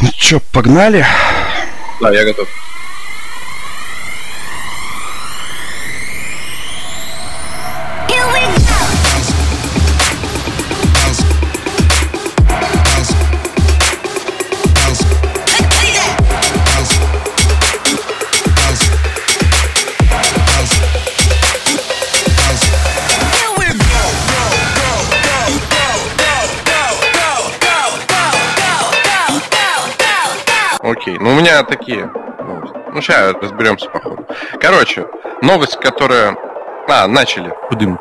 Ну чё, погнали? Да, я готов. Меня такие новости. Ну, сейчас разберемся по ходу. Короче, новость, которая... А, начали. Пудым.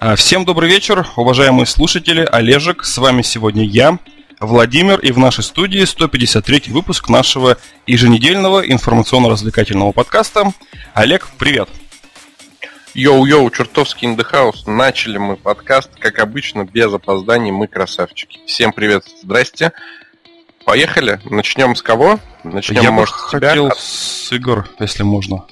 А, Всем добрый вечер, уважаемые слушатели. Олежек, с вами сегодня я, Владимир, и в нашей студии 153 выпуск нашего еженедельного информационно-развлекательного подкаста. Олег, привет. Йоу-йоу, чертовский in the house. Начали мы подкаст, как обычно, без опозданий, мы красавчики. Всем привет, здрасте. Поехали. Начнем с кого? Начнем, я бы может, с тебя? хотел От- с игр, если можно.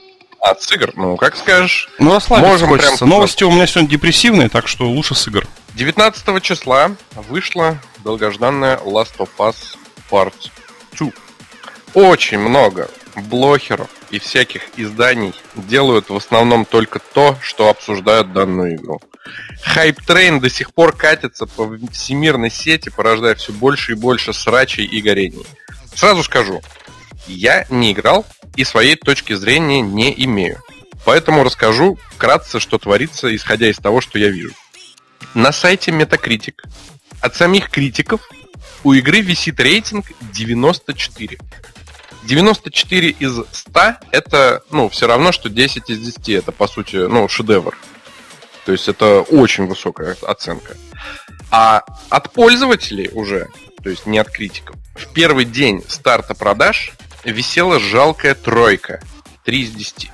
От с игр? Ну, как скажешь. Ну, расслабиться Можем хочется. прям- Новости у меня сегодня депрессивные, так что лучше с игр. 19 числа вышла долгожданная Last of Us Part 2. Очень много блогеров и всяких изданий делают в основном только то, что обсуждают данную игру. Hype train до сих пор катится по всемирной сети, порождая все больше и больше срачей и горений. Сразу скажу, я не играл и своей точки зрения не имею. Поэтому расскажу вкратце, что творится, исходя из того, что я вижу. На сайте Metacritic от самих критиков у игры висит рейтинг 94. 94 из 100 это, ну, все равно, что 10 из 10. Это, по сути, ну, шедевр. То есть это очень высокая оценка. А от пользователей уже, то есть не от критиков, в первый день старта продаж висела жалкая тройка. 3 из 10.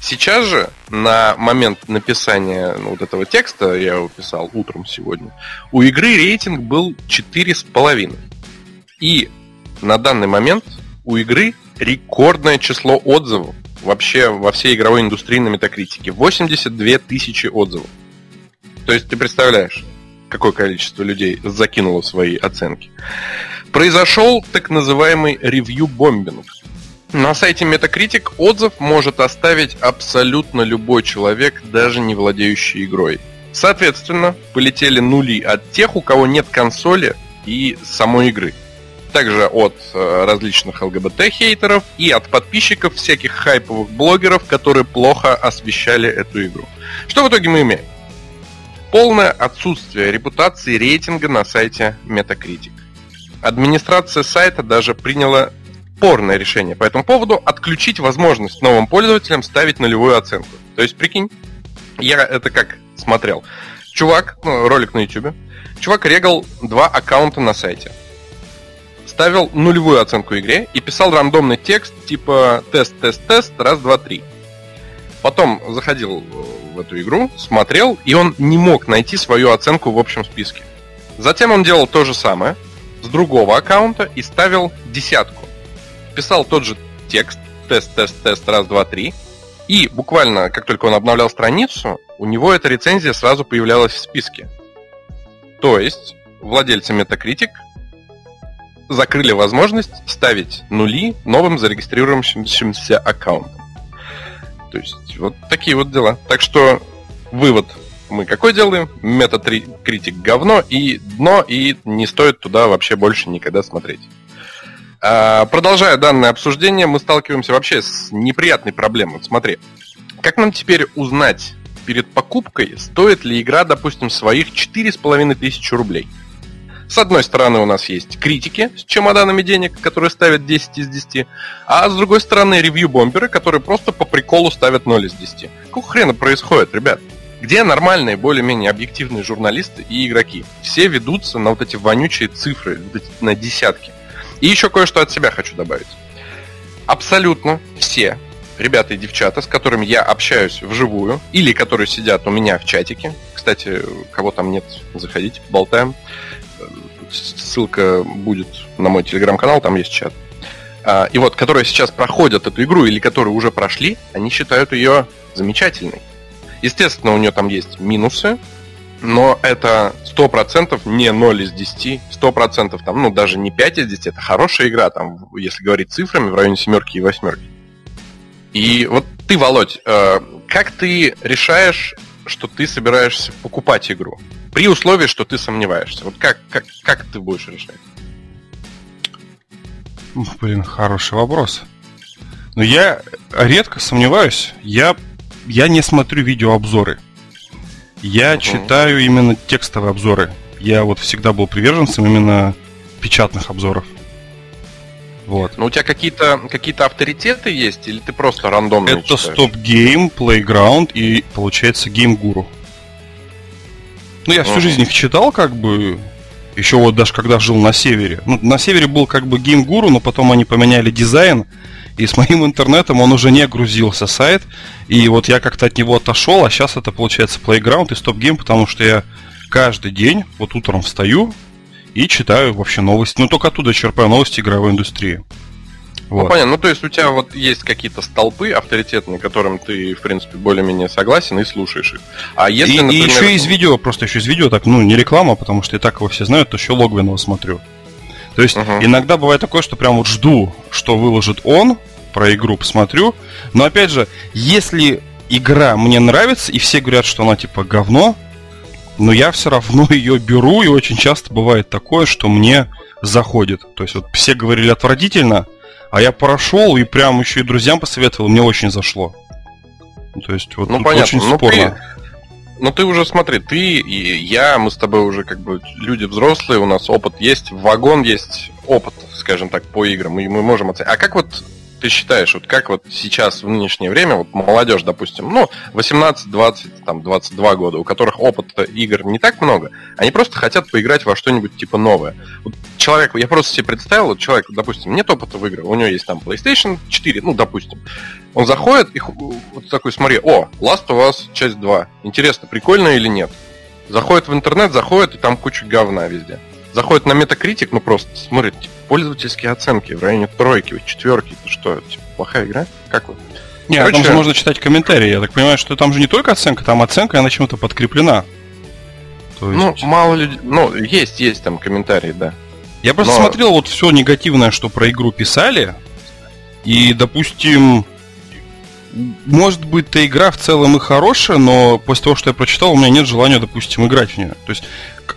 Сейчас же, на момент написания ну, вот этого текста, я его писал утром сегодня, у игры рейтинг был 4,5. И на данный момент у игры рекордное число отзывов вообще во всей игровой индустрии на метакритике. 82 тысячи отзывов. То есть ты представляешь, какое количество людей закинуло свои оценки. Произошел так называемый ревью-бомбинг. На сайте Metacritic отзыв может оставить абсолютно любой человек, даже не владеющий игрой. Соответственно, полетели нули от тех, у кого нет консоли и самой игры. Также от э, различных ЛГБТ-хейтеров и от подписчиков всяких хайповых блогеров, которые плохо освещали эту игру. Что в итоге мы имеем? Полное отсутствие репутации рейтинга на сайте Metacritic. Администрация сайта даже приняла спорное решение по этому поводу отключить возможность новым пользователям ставить нулевую оценку. То есть, прикинь, я это как смотрел. Чувак, ну, ролик на YouTube, чувак регал два аккаунта на сайте. Ставил нулевую оценку игре и писал рандомный текст типа тест, тест, тест, раз, два, три. Потом заходил в эту игру, смотрел, и он не мог найти свою оценку в общем списке. Затем он делал то же самое с другого аккаунта и ставил десятку писал тот же текст, тест, тест, тест, раз, два, три. И буквально, как только он обновлял страницу, у него эта рецензия сразу появлялась в списке. То есть, владельцы Metacritic закрыли возможность ставить нули новым зарегистрирующимся аккаунтам. То есть, вот такие вот дела. Так что, вывод мы какой делаем? Metacritic говно и дно, и не стоит туда вообще больше никогда смотреть. А, Продолжая данное обсуждение, мы сталкиваемся вообще с неприятной проблемой. Смотри, как нам теперь узнать перед покупкой, стоит ли игра, допустим, своих 4,5 тысячи рублей? С одной стороны, у нас есть критики с чемоданами денег, которые ставят 10 из 10, а с другой стороны, ревью-бомберы, которые просто по приколу ставят 0 из 10. Какого хрена происходит, ребят? Где нормальные, более-менее объективные журналисты и игроки? Все ведутся на вот эти вонючие цифры, на десятки. И еще кое-что от себя хочу добавить. Абсолютно все ребята и девчата, с которыми я общаюсь вживую, или которые сидят у меня в чатике, кстати, кого там нет, заходите, болтаем. ссылка будет на мой телеграм-канал, там есть чат. А, и вот, которые сейчас проходят эту игру или которые уже прошли, они считают ее замечательной. Естественно, у нее там есть минусы, но это 100% не 0 из 10, 100% там, ну, даже не 5 из 10, это хорошая игра, там, если говорить цифрами, в районе семерки и восьмерки. И вот ты, Володь, э, как ты решаешь, что ты собираешься покупать игру? При условии, что ты сомневаешься. Вот как, как, как ты будешь решать? Блин, хороший вопрос. Но я редко сомневаюсь. Я, я не смотрю видеообзоры. Я угу. читаю именно текстовые обзоры. Я вот всегда был приверженцем именно печатных обзоров. Вот. Ну, у тебя какие-то какие авторитеты есть, или ты просто рандомно Это Stop Game, Playground и, получается, Game Guru. Ну, я всю uh жизнь их читал, как бы, еще вот даже когда жил на севере. Ну, на севере был как бы Game Guru, но потом они поменяли дизайн, и с моим интернетом он уже не грузился сайт, и вот я как-то от него отошел, а сейчас это получается Playground и Stop Game, потому что я каждый день, вот утром встаю и читаю вообще новости. Ну, только оттуда черпаю новости игровой индустрии. Ну, вот. Ну, понятно. Ну, то есть у тебя вот есть какие-то столпы авторитетные, которым ты, в принципе, более-менее согласен и слушаешь их. А если, и, например... и еще из видео, просто еще из видео, так, ну, не реклама, потому что и так его все знают, то еще Логвинова смотрю. То есть uh-huh. иногда бывает такое, что прям вот жду, что выложит он, про игру посмотрю. Но опять же, если игра мне нравится, и все говорят, что она типа говно, но я все равно ее беру, и очень часто бывает такое, что мне заходит. То есть вот все говорили отвратительно, а я прошел и прям еще и друзьям посоветовал, мне очень зашло. То есть вот ну, понятно. очень ну, спорно. Ты... Ну ты уже смотри, ты и я, мы с тобой уже как бы люди взрослые, у нас опыт есть, вагон есть опыт, скажем так, по играм, и мы можем оценить. А как вот ты считаешь, вот как вот сейчас в нынешнее время, вот молодежь, допустим, ну, 18, 20, там, 22 года, у которых опыта игр не так много, они просто хотят поиграть во что-нибудь типа новое. Вот человек, я просто себе представил, вот человек, допустим, нет опыта в играх, у него есть там PlayStation 4, ну, допустим, он заходит и вот такой, смотри, о, Last of Us часть 2, интересно, прикольно или нет? Заходит в интернет, заходит, и там куча говна везде заходит на Metacritic, ну просто смотрит, типа, пользовательские оценки в районе тройки, четверки, это что, типа, плохая игра? Как вы? Не, Короче... там же можно читать комментарии. Я так понимаю, что там же не только оценка, там оценка, она чем-то подкреплена. То ну, есть... Ну, мало людей. Ну, есть, есть там комментарии, да. Я просто Но... смотрел вот все негативное, что про игру писали. И, допустим, может быть, эта игра в целом и хорошая, но после того, что я прочитал, у меня нет желания, допустим, играть в нее. То есть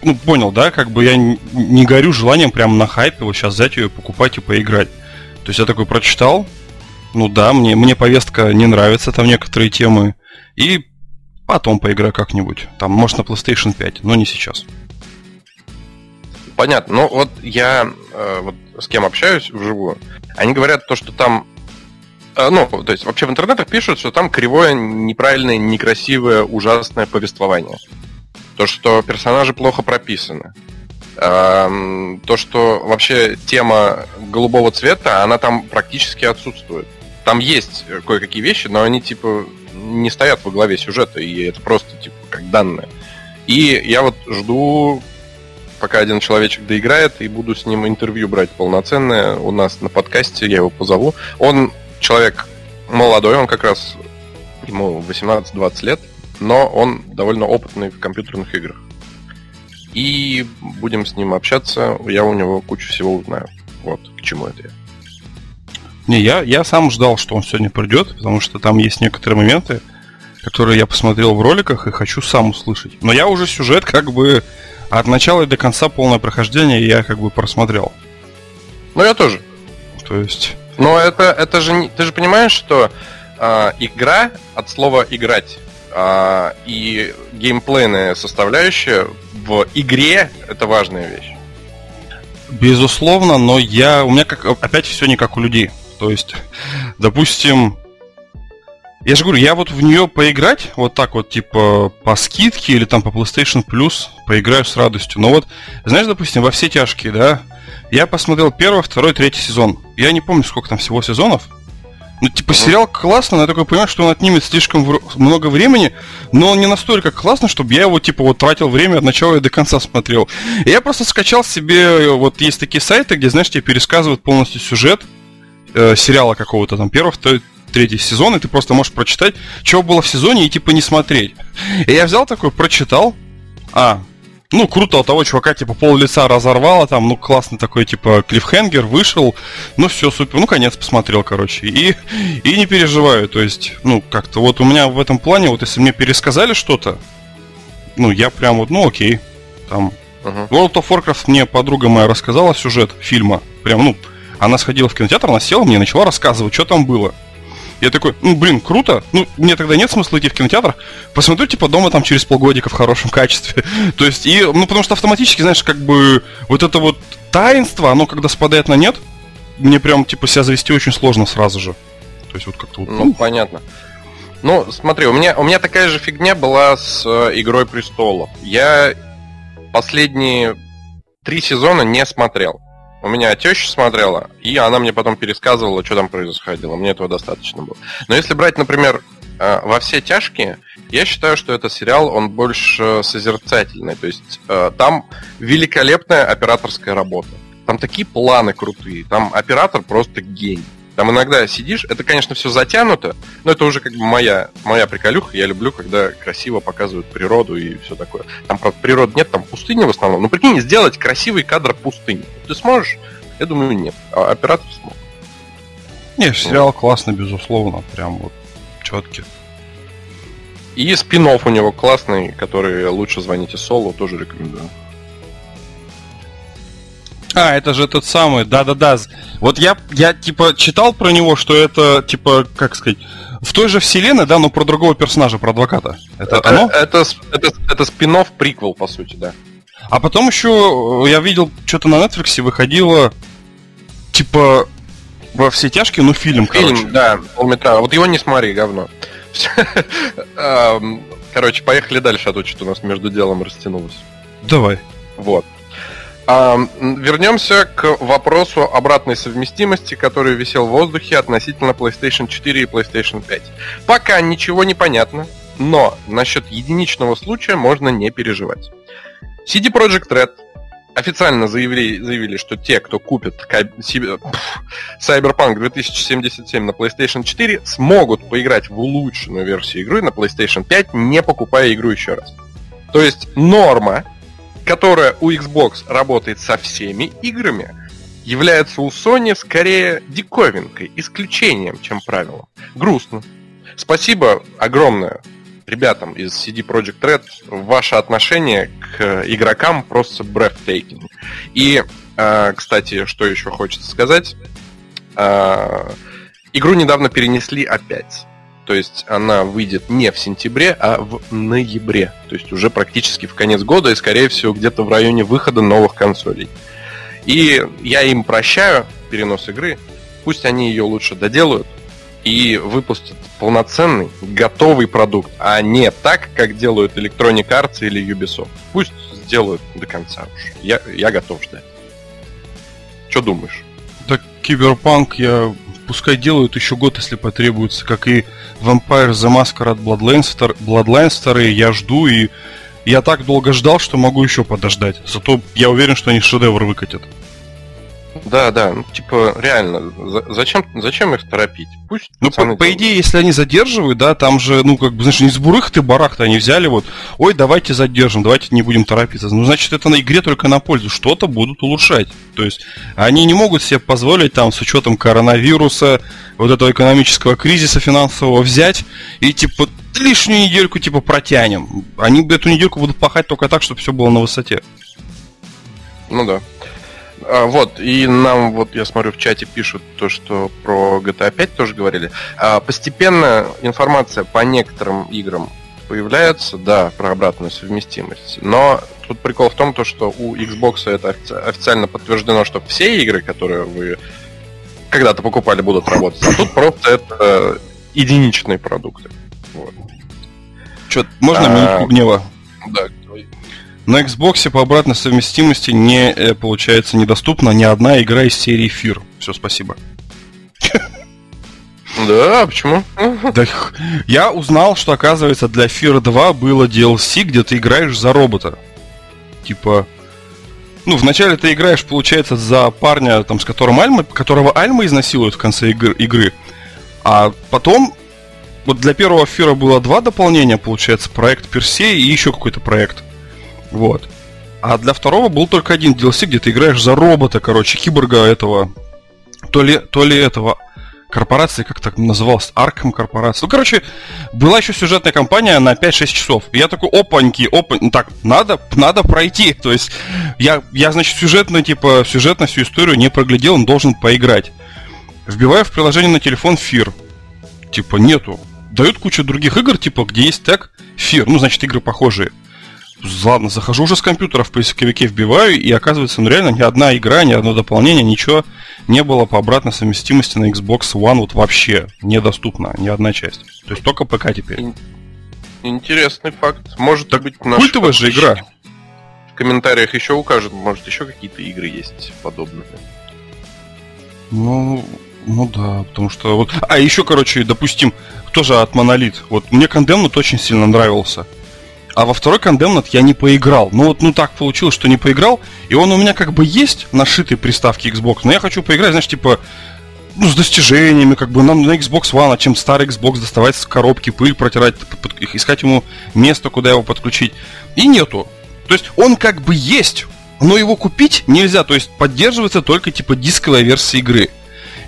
ну, понял, да, как бы я не горю желанием прямо на хайпе вот сейчас взять ее, покупать и поиграть. То есть я такой прочитал, ну да, мне, мне повестка не нравится, там некоторые темы, и потом поиграю как-нибудь. Там, может, на PlayStation 5, но не сейчас. Понятно. Ну, вот я э, вот с кем общаюсь вживую, они говорят то, что там э, ну, то есть вообще в интернетах пишут, что там кривое, неправильное, некрасивое, ужасное повествование. То, что персонажи плохо прописаны. То, что вообще тема голубого цвета, она там практически отсутствует. Там есть кое-какие вещи, но они типа не стоят во главе сюжета, и это просто типа как данные. И я вот жду, пока один человечек доиграет, и буду с ним интервью брать полноценное у нас на подкасте, я его позову. Он человек молодой, он как раз ему 18-20 лет, но он довольно опытный в компьютерных играх. И будем с ним общаться, я у него кучу всего узнаю. Вот к чему это я. Не, я, я сам ждал, что он сегодня придет, потому что там есть некоторые моменты, которые я посмотрел в роликах и хочу сам услышать. Но я уже сюжет как бы от начала и до конца полное прохождение я как бы просмотрел. Ну я тоже. То есть. Но это, это же не. Ты же понимаешь, что э, игра от слова играть а, и геймплейная составляющая в игре это важная вещь. Безусловно, но я. У меня как опять все не как у людей. То есть, допустим, я же говорю, я вот в нее поиграть, вот так вот, типа, по скидке или там по PlayStation Plus, поиграю с радостью. Но вот, знаешь, допустим, во все тяжкие, да, я посмотрел первый, второй, третий сезон. Я не помню, сколько там всего сезонов. Ну, типа, сериал классный, но я такой понимаю, что он отнимет слишком много времени, но он не настолько классный, чтобы я его, типа, вот тратил время от начала и до конца смотрел. И я просто скачал себе, вот есть такие сайты, где, знаешь, тебе пересказывают полностью сюжет э, сериала какого-то там первого, второй, третий сезон, и ты просто можешь прочитать, что было в сезоне, и типа не смотреть. И я взял такой, прочитал. А, ну, круто у того чувака, типа, пол лица разорвало, там, ну, классный такой, типа, клиффхенгер, вышел, ну, все, супер, ну, конец посмотрел, короче, и, и не переживаю, то есть, ну, как-то вот у меня в этом плане, вот если мне пересказали что-то, ну, я прям вот, ну, окей, там, uh-huh. World of Warcraft мне подруга моя рассказала сюжет фильма, прям, ну, она сходила в кинотеатр, она села мне и начала рассказывать, что там было. Я такой, ну, блин, круто. Ну, мне тогда нет смысла идти в кинотеатр. Посмотрю, типа, дома там через полгодика в хорошем качестве. То есть, и, ну, потому что автоматически, знаешь, как бы вот это вот таинство, оно когда спадает на нет, мне прям, типа, себя завести очень сложно сразу же. То есть, вот как-то вот... Ну, ну, понятно. Ну, смотри, у меня, у меня такая же фигня была с э, Игрой престолов. Я последние три сезона не смотрел. У меня теща смотрела, и она мне потом пересказывала, что там происходило. Мне этого достаточно было. Но если брать, например, э, во все тяжкие, я считаю, что этот сериал, он больше созерцательный. То есть э, там великолепная операторская работа. Там такие планы крутые. Там оператор просто гений. Там иногда сидишь, это, конечно, все затянуто, но это уже как бы моя, моя приколюха. Я люблю, когда красиво показывают природу и все такое. Там, правда, природы нет, там пустыня в основном. Ну, прикинь, сделать красивый кадр пустыни. Ты сможешь? Я думаю, нет. А оператор смог. Не, сериал классный, безусловно. Прям вот четкий. И спин у него классный, который лучше звоните Солу, тоже рекомендую. А, это же тот самый, да-да-да. Вот я, я, типа, читал про него, что это, типа, как сказать, в той же вселенной, да, но про другого персонажа, про адвоката. Это, это оно? Это, это, это спин приквел, по сути, да. А потом еще я видел, что-то на Netflix выходило, типа, во все тяжкие, ну, фильм, фильм короче. да, полметра. Вот его не смотри, говно. Короче, поехали дальше, а то что-то у нас между делом растянулось. Давай. Вот. Вернемся к вопросу обратной совместимости, который висел в воздухе относительно PlayStation 4 и PlayStation 5. Пока ничего не понятно, но насчет единичного случая можно не переживать. CD Projekt Red официально заявили, заявили, что те, кто купит Cyberpunk 2077 на PlayStation 4, смогут поиграть в улучшенную версию игры на PlayStation 5, не покупая игру еще раз. То есть норма которая у Xbox работает со всеми играми, является у Sony скорее диковинкой, исключением, чем правилом. Грустно. Спасибо огромное ребятам из CD Projekt Red. Ваше отношение к игрокам просто breathtaking. И, э, кстати, что еще хочется сказать. Э, игру недавно перенесли опять. То есть она выйдет не в сентябре, а в ноябре. То есть уже практически в конец года и, скорее всего, где-то в районе выхода новых консолей. И я им прощаю перенос игры. Пусть они ее лучше доделают и выпустят полноценный, готовый продукт, а не так, как делают Electronic Arts или Ubisoft. Пусть сделают до конца уж. Я, я готов ждать. Что думаешь? Так, Киберпанк я пускай делают еще год, если потребуется, как и Vampire The Masquerade Bloodlines, Bloodlines 2, я жду, и я так долго ждал, что могу еще подождать. Зато я уверен, что они шедевр выкатят. Да, да, ну, типа, реально, зачем, зачем их торопить? Пусть Ну, по, по идее, если они задерживают, да, там же, ну, как бы, знаешь, не с бурых ты барах-то они взяли, вот, ой, давайте задержим, давайте не будем торопиться. Ну, значит, это на игре только на пользу, что-то будут улучшать. То есть, они не могут себе позволить, там, с учетом коронавируса, вот этого экономического кризиса финансового взять и, типа, лишнюю недельку, типа, протянем. Они эту недельку будут пахать только так, чтобы все было на высоте. Ну да. А, вот, и нам, вот я смотрю, в чате пишут то, что про GTA 5 тоже говорили. А, постепенно информация по некоторым играм появляется, да, про обратную совместимость. Но тут прикол в том, то, что у Xbox это официально подтверждено, что все игры, которые вы когда-то покупали, будут работать. А тут просто это единичные продукты. Вот. Что, можно а, минутку гнева? Да, на Xbox по обратной совместимости не, э, получается, недоступна ни одна игра из серии Fear. Все, спасибо. Да, почему? Да, я узнал, что, оказывается, для Fear 2 было DLC, где ты играешь за робота. Типа, ну, вначале ты играешь, получается, за парня, там, с которым Альма, которого Альма изнасилует в конце игр, игры. А потом, вот для первого Фира было два дополнения, получается, проект Персей и еще какой-то проект. Вот. А для второго был только один DLC, где ты играешь за робота, короче, киборга этого. То ли, то ли этого корпорации, как так называлась, Арком корпорация. Ну, короче, была еще сюжетная кампания на 5-6 часов. И я такой, опаньки, опа, ну, так, надо, надо пройти. То есть, я, я, значит, сюжетно, типа, сюжетно всю историю не проглядел, он должен поиграть. Вбиваю в приложение на телефон Фир. Типа, нету. Дают кучу других игр, типа, где есть тег Фир. Ну, значит, игры похожие. Ладно, захожу уже с компьютера в поисковике, вбиваю, и оказывается, ну реально ни одна игра, ни одно дополнение, ничего не было по обратной совместимости на Xbox One вот вообще недоступно, ни одна часть. То есть только ПК теперь. Интересный факт. Может так быть наш культовая же игра. В комментариях еще укажут, может еще какие-то игры есть подобные. Ну, ну да, потому что вот. А еще, короче, допустим, тоже от Монолит. Вот мне Condemned очень сильно нравился. А во второй Condemned я не поиграл. Ну вот, ну так получилось, что не поиграл. И он у меня как бы есть нашитый приставки Xbox, но я хочу поиграть, знаешь, типа, ну, с достижениями, как бы нам на Xbox One, а чем старый Xbox доставать с коробки, пыль протирать, искать ему место, куда его подключить. И нету. То есть он как бы есть, но его купить нельзя. То есть поддерживается только типа дисковая версия игры.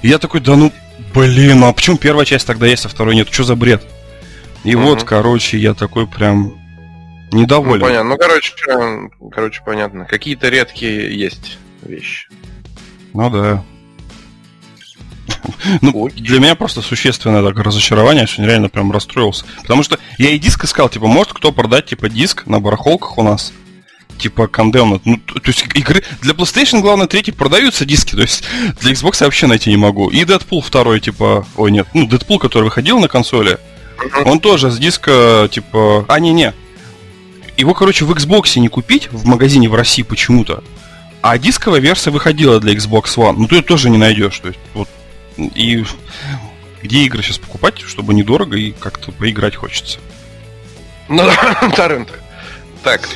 И я такой, да ну, блин, ну а почему первая часть тогда есть, а второй нет? Что за бред? И угу. вот, короче, я такой прям недоволен. Ну, понятно. Ну, короче, короче, понятно. Какие-то редкие есть вещи. Ну да. Ну, для меня просто существенное так, разочарование, что реально прям расстроился. Потому что я и диск искал, типа, может кто продать, типа, диск на барахолках у нас? Типа, Condemned. Ну, то, то есть, игры... Для PlayStation, главное, третий продаются диски, то есть, для Xbox я вообще найти не могу. И Deadpool второй, типа, ой, нет, ну, Deadpool, который выходил на консоли, он тоже с диска, типа... А, не-не, его, короче, в Xbox не купить в магазине в России почему-то. А дисковая версия выходила для Xbox One. Ну, ты ее тоже не найдешь. То есть, вот, и где игры сейчас покупать, чтобы недорого и как-то поиграть хочется. Ну, торренты. Так,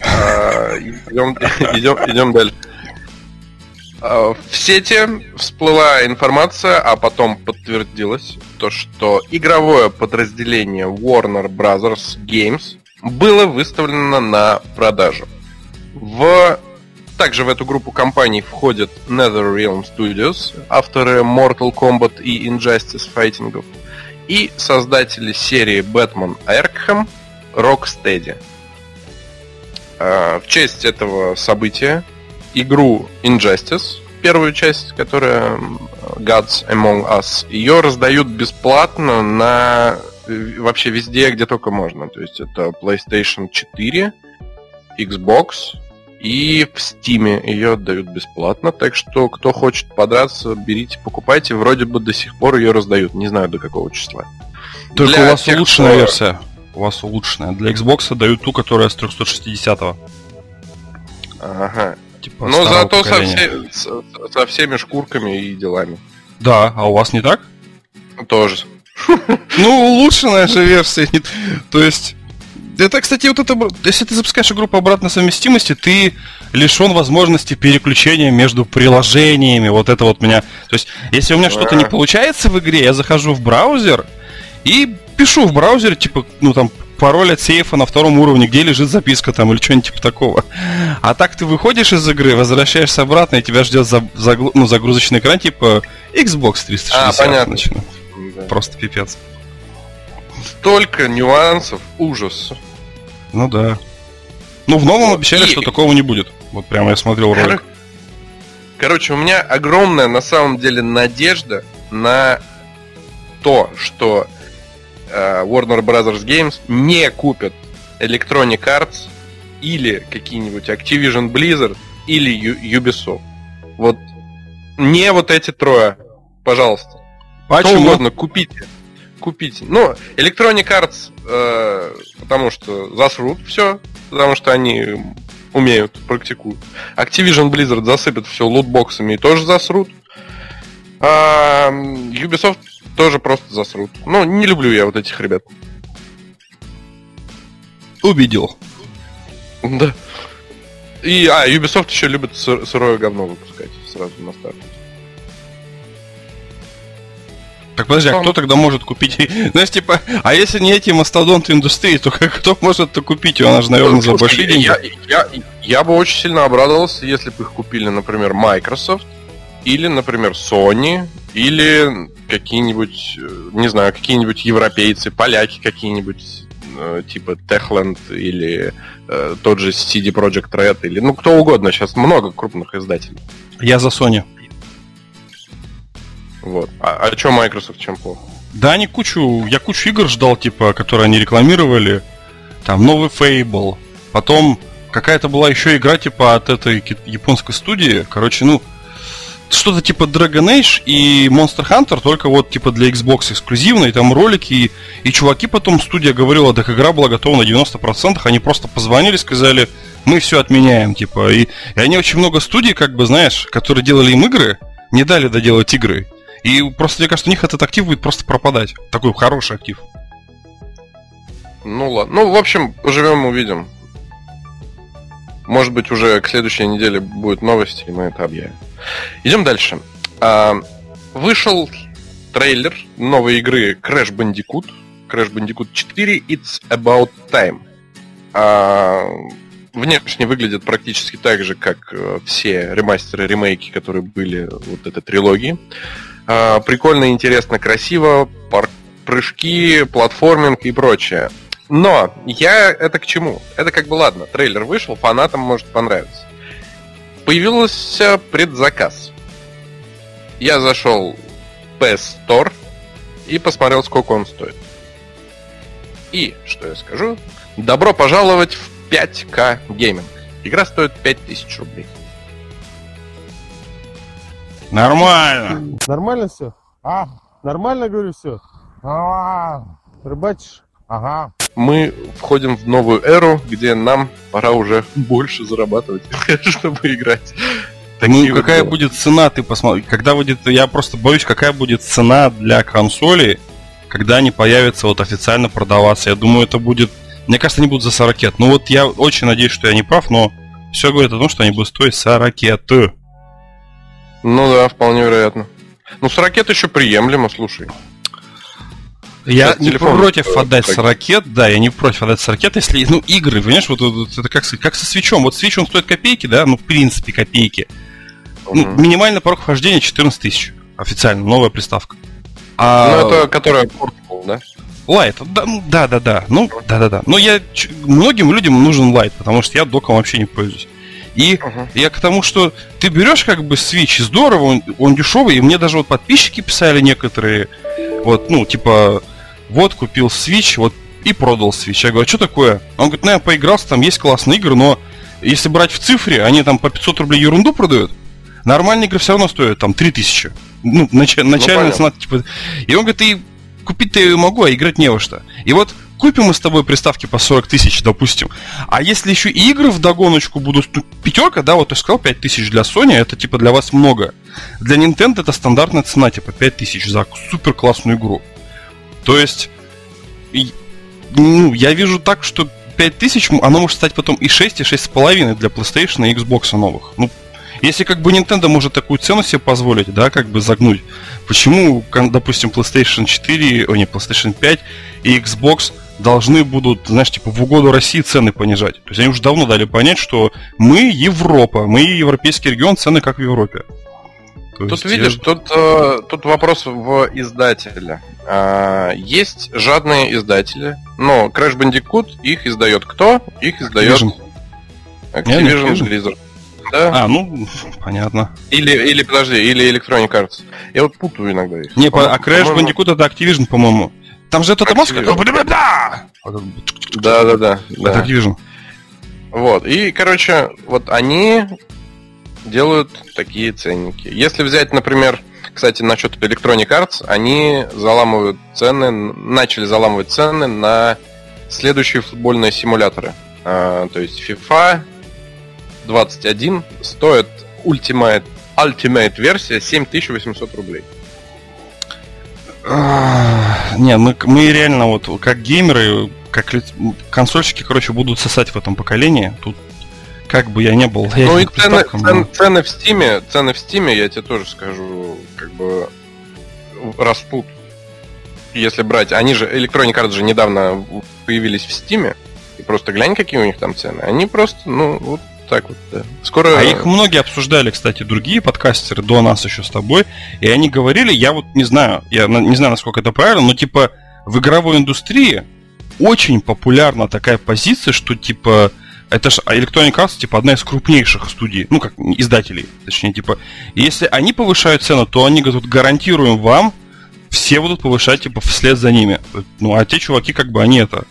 а, идем, дальше. А, в сети всплыла информация, а потом подтвердилось, то, что игровое подразделение Warner Brothers Games было выставлено на продажу. В... Также в эту группу компаний входят NetherRealm Studios, авторы Mortal Kombat и Injustice файтингов, и создатели серии Batman Arkham Rocksteady. А, в честь этого события игру Injustice, первую часть, которая Gods Among Us, ее раздают бесплатно на вообще везде, где только можно. То есть это PlayStation 4, Xbox и в Steam ее отдают бесплатно. Так что кто хочет подраться, берите, покупайте. Вроде бы до сих пор ее раздают. Не знаю до какого числа. Только Для у вас тех, улучшенная кто... версия. У вас улучшенная. Для Xbox дают ту, которая с 360-го. Ага. Типа Но зато со, все, со, со всеми шкурками и делами. Да, а у вас не так? Тоже. Ну, улучшенная же версия. То есть, это, кстати, вот это, если ты запускаешь игру по обратной совместимости, ты лишен возможности переключения между приложениями. Вот это вот меня. То есть, если у меня что-то не получается в игре, я захожу в браузер и пишу в браузере, типа, ну там, пароль от сейфа на втором уровне, где лежит записка там или что-нибудь типа такого. А так ты выходишь из игры, возвращаешься обратно, и тебя ждет за, за, ну, загрузочный экран типа Xbox 360. А, понятно. Начинает. Да. Просто пипец. Столько нюансов, ужас. Ну да. Ну, в новом вот. обещали, и... что такого не будет. Вот прямо я смотрел ролик. Кор... Короче, у меня огромная на самом деле надежда на то, что э, Warner Brothers Games не купят Electronic Arts или какие-нибудь Activision Blizzard или Ubisoft. Вот не вот эти трое, пожалуйста. Почему? Что угодно купите. Купите. Ну, Electronic Arts, э, потому что засрут все, потому что они умеют, практикуют. Activision Blizzard засыпят все лутбоксами и тоже засрут. А Ubisoft тоже просто засрут. Ну, не люблю я вот этих ребят. Убедил. Да. И, а, Ubisoft еще любит сыр- сырое говно выпускать сразу на старте. Так подожди, а кто тогда может купить? Знаешь, типа, а если не эти мастодонты индустрии, то кто может-то купить ее? Она же, наверное, за большие деньги. я, я, я бы очень сильно обрадовался, если бы их купили, например, Microsoft, или, например, Sony, или какие-нибудь, э, не знаю, какие-нибудь европейцы, поляки какие-нибудь, э, типа Techland, или э, тот же CD Projekt Red, или, ну, кто угодно, сейчас много крупных издателей. Я за Sony. Вот. А, а что Microsoft чем плохо? Да, они кучу, я кучу игр ждал, типа, которые они рекламировали. Там новый Fable. Потом какая-то была еще игра, типа, от этой японской студии. Короче, ну, что-то типа Dragon Age и Monster Hunter, только вот типа для Xbox эксклюзивно, и там ролики, и, и чуваки потом, студия говорила, так игра была готова на 90%, они просто позвонили, сказали, мы все отменяем, типа, и, и они очень много студий, как бы, знаешь, которые делали им игры, не дали доделать игры. И просто, мне кажется, у них этот актив будет просто пропадать. Такой хороший актив. Ну ладно. Ну, в общем, поживем, увидим. Может быть, уже к следующей неделе будет новости, и мы это объявим. Идем дальше. А, вышел трейлер новой игры Crash Bandicoot. Crash Bandicoot 4 It's About Time. А, внешне выглядит практически так же, как э, все ремастеры, ремейки, которые были вот этой трилогии. А, прикольно, интересно, красиво, прыжки, платформинг и прочее. Но я это к чему? Это как бы ладно, трейлер вышел, фанатам может понравиться. Появился предзаказ. Я зашел в PS Store и посмотрел, сколько он стоит. И, что я скажу, добро пожаловать в 5К гейминг. Игра стоит 5000 рублей. Нормально. Нормально все? А, Нормально, говорю, все? а, Рыбачишь? ага. Мы входим в новую эру, где нам пора уже больше зарабатывать, чтобы играть. Ну, Такие вот какая дела. будет цена, ты посмотри. Когда будет, я просто боюсь, какая будет цена для консоли, когда они появятся вот официально продаваться. Я думаю, это будет, мне кажется, они будут за 40. Ну вот я очень надеюсь, что я не прав, но все говорит о том, что они будут стоить 40. Ну да, вполне вероятно. Ну, с ракет еще приемлемо, слушай. Я не против э, отдать с ракет, да, я не против отдать с ракет, если, ну, игры, понимаешь, вот, вот это как, как со свечом. Вот свеч, он стоит копейки, да, ну, в принципе, копейки. Ну, Мгм. минимальный порог вхождения 14 тысяч. Официально, новая приставка. А Ну, это которая Portable, да? Лайт, да, ну, да, да, да. Ну, да, да, да. Но я ч- многим людям нужен лайт, потому что я доком вообще не пользуюсь. И Мгм. я к тому, что ты берешь как бы Switch, здорово, он, он дешевый, и мне даже вот подписчики писали некоторые, вот, ну, типа, вот купил Switch, вот и продал Switch. Я говорю, а что такое? Он говорит, ну я поигрался, там есть классные игры, но если брать в цифре, они там по 500 рублей ерунду продают, нормальные игры все равно стоят там 3000. Ну, нач- начальная понятно. цена, типа... И он говорит, и купить-то я могу, а играть не во что. И вот купим мы с тобой приставки по 40 тысяч, допустим. А если еще и игры в догоночку будут, ну, пятерка, да, вот ты сказал 5 тысяч для Sony, это типа для вас много. Для Nintendo это стандартная цена, типа 5 тысяч за супер классную игру. То есть, ну, я вижу так, что 5 тысяч, оно может стать потом и 6, и 6,5 для PlayStation и Xbox новых. Ну, если как бы Nintendo может такую цену себе позволить, да, как бы загнуть, почему, допустим, PlayStation 4, о не, PlayStation 5 и Xbox должны будут, знаешь, типа в угоду России цены понижать? То есть они уже давно дали понять, что мы Европа, мы европейский регион, цены как в Европе. То Тут есть видишь, тут, э, тут вопрос в издателя. А, есть жадные издатели, но Crash Bandicoot их издает кто? Их издает. Activision Activision. Blizzard. Да? А, ну, понятно. Или, или, подожди, или Electronic Arts. Я вот путаю иногда их. Не, по- а Crash По-моему, Bandicoot это Activision, по-моему. Там же эта маска, Activision. которая... Да! Да, да. Это. Activision. Вот. И, короче, вот они делают такие ценники. Если взять, например, кстати, насчет Electronic Arts, они заламывают цены, начали заламывать цены на следующие футбольные симуляторы. А, то есть FIFA 21 стоит Ultimate, Ultimate версия 7800 рублей. Не, мы, мы реально вот как геймеры, как консольщики, короче, будут сосать в этом поколении. Тут как бы я не был Ну и цены, цен- цены в Стиме, цены в Стиме, я тебе тоже скажу, как бы растут. Если брать, они же, Electronic Arts же недавно появились в Стиме, и просто глянь, какие у них там цены. Они просто, ну, вот так вот, да. Скоро... А их многие обсуждали, кстати, другие подкастеры до нас еще с тобой, и они говорили, я вот не знаю, я не знаю, насколько это правильно, но типа в игровой индустрии очень популярна такая позиция, что типа это же Electronic Arts, типа, одна из крупнейших студий, ну, как издателей, точнее, типа, если они повышают цену, то они говорят, гарантируем вам, все будут повышать, типа, вслед за ними. Ну, а те чуваки, как бы, они это,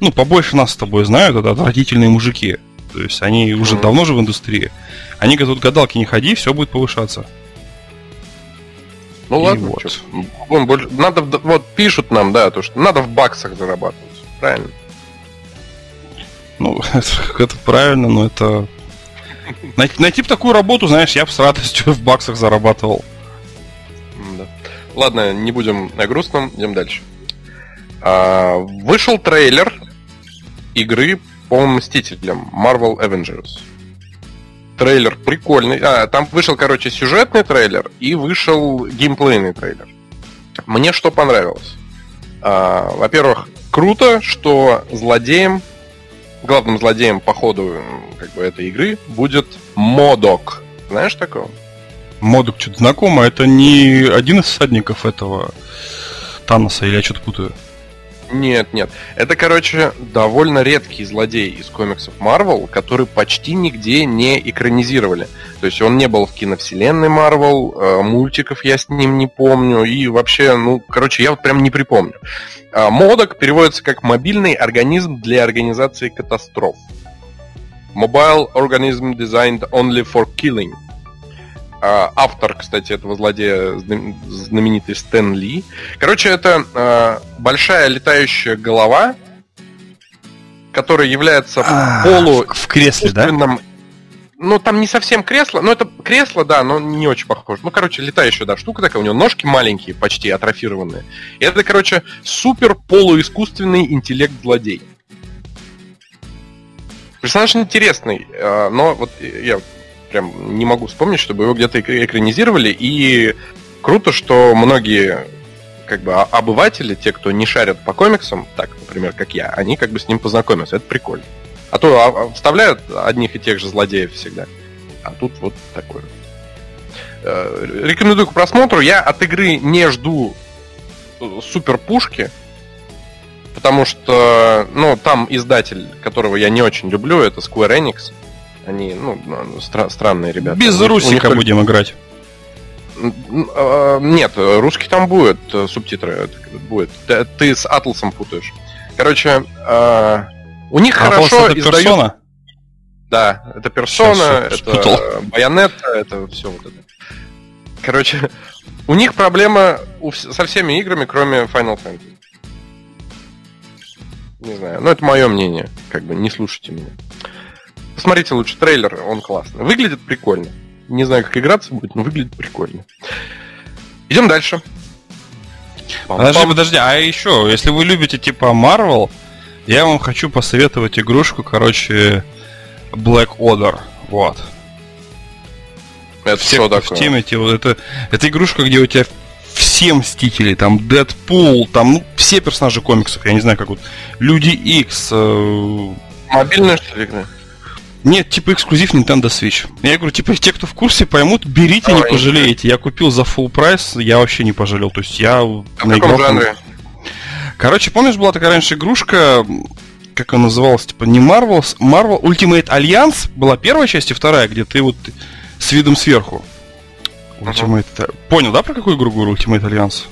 ну, побольше нас с тобой знают, это отвратительные мужики. То есть они уже давно же в индустрии. Они говорят, гадалки не ходи, все будет повышаться. Ну и ладно, вот. больше- надо, в- вот пишут нам, да, то, что надо в баксах зарабатывать. Правильно. Ну, это, это правильно, но это... Найти, найти бы такую работу, знаешь, я бы с радостью в баксах зарабатывал. Да. Ладно, не будем на грустном, идем дальше. А, вышел трейлер игры по Мстителям Marvel Avengers. Трейлер прикольный. А, там вышел, короче, сюжетный трейлер и вышел геймплейный трейлер. Мне что понравилось? А, во-первых, круто, что злодеем, главным злодеем по ходу как бы, этой игры будет Модок. Знаешь такого? Модук что-то знакомо, это не один из всадников этого Таноса, или я что-то путаю? Нет, нет. Это, короче, довольно редкий злодей из комиксов Marvel, который почти нигде не экранизировали. То есть он не был в киновселенной Marvel, э, мультиков я с ним не помню, и вообще, ну, короче, я вот прям не припомню. А, Модок переводится как «мобильный организм для организации катастроф». Mobile organism designed only for killing. А, Автор, кстати, этого злодея знам- знаменитый Стэн Ли. Короче, это э, большая летающая голова, которая является А, полу в, кресле, да? Ну, там не совсем кресло, но это кресло, да, но не очень похоже. Ну, короче, летающая, да, штука такая, у него ножки маленькие, почти атрофированные. И это, короче, супер полуискусственный интеллект злодей. Персонаж интересный, э, но вот я прям не могу вспомнить, чтобы его где-то эк- экранизировали, и круто, что многие как бы а- обыватели, те, кто не шарят по комиксам, так, например, как я, они как бы с ним познакомятся. Это прикольно. А то а, а, вставляют одних и тех же злодеев всегда. А тут вот такое. Э, Рекомендую к просмотру. Я от игры не жду э, супер пушки, потому что, ну, там издатель, которого я не очень люблю, это Square Enix. Они, ну, стра- странные ребята. Без них- них Русика только- будем играть. Э, Нет, э, русский там будет, э, субтитры это будет. Ты, с Атласом путаешь. Короче, э, у них А хорошо это издают... персона? Да, это персона, это байонетта, это все вот это. Короче, у них проблема со всеми играми, кроме Final Fantasy. Не знаю, но это мое мнение. Как бы не слушайте меня. Посмотрите лучше трейлер, он классный. Выглядит прикольно. Не знаю, как играться будет, но выглядит прикольно. Идем дальше. Подожди, подожди, а еще, если вы любите типа Marvel, я вам хочу посоветовать игрушку, короче, Black Order. Вот. Это Все, что кто в такое? теме, те, вот это, это игрушка, где у тебя все мстители, там Дэдпул, там ну, все персонажи комиксов, я не знаю, как вот Люди Икс, э, Мобильная, что ли, игра? Нет, типа эксклюзив Nintendo Switch. Я говорю, типа, те, кто в курсе, поймут, берите, не Ой, пожалеете. Я купил за full прайс, я вообще не пожалел. То есть я А в каком жанре? Короче, помнишь, была такая раньше игрушка, как она называлась, типа не Marvel, с- Marvel Ultimate Alliance была первая часть и вторая, где ты вот с видом сверху. Ultimate... Понял, да, про какую игру говорю Ultimate Alliance?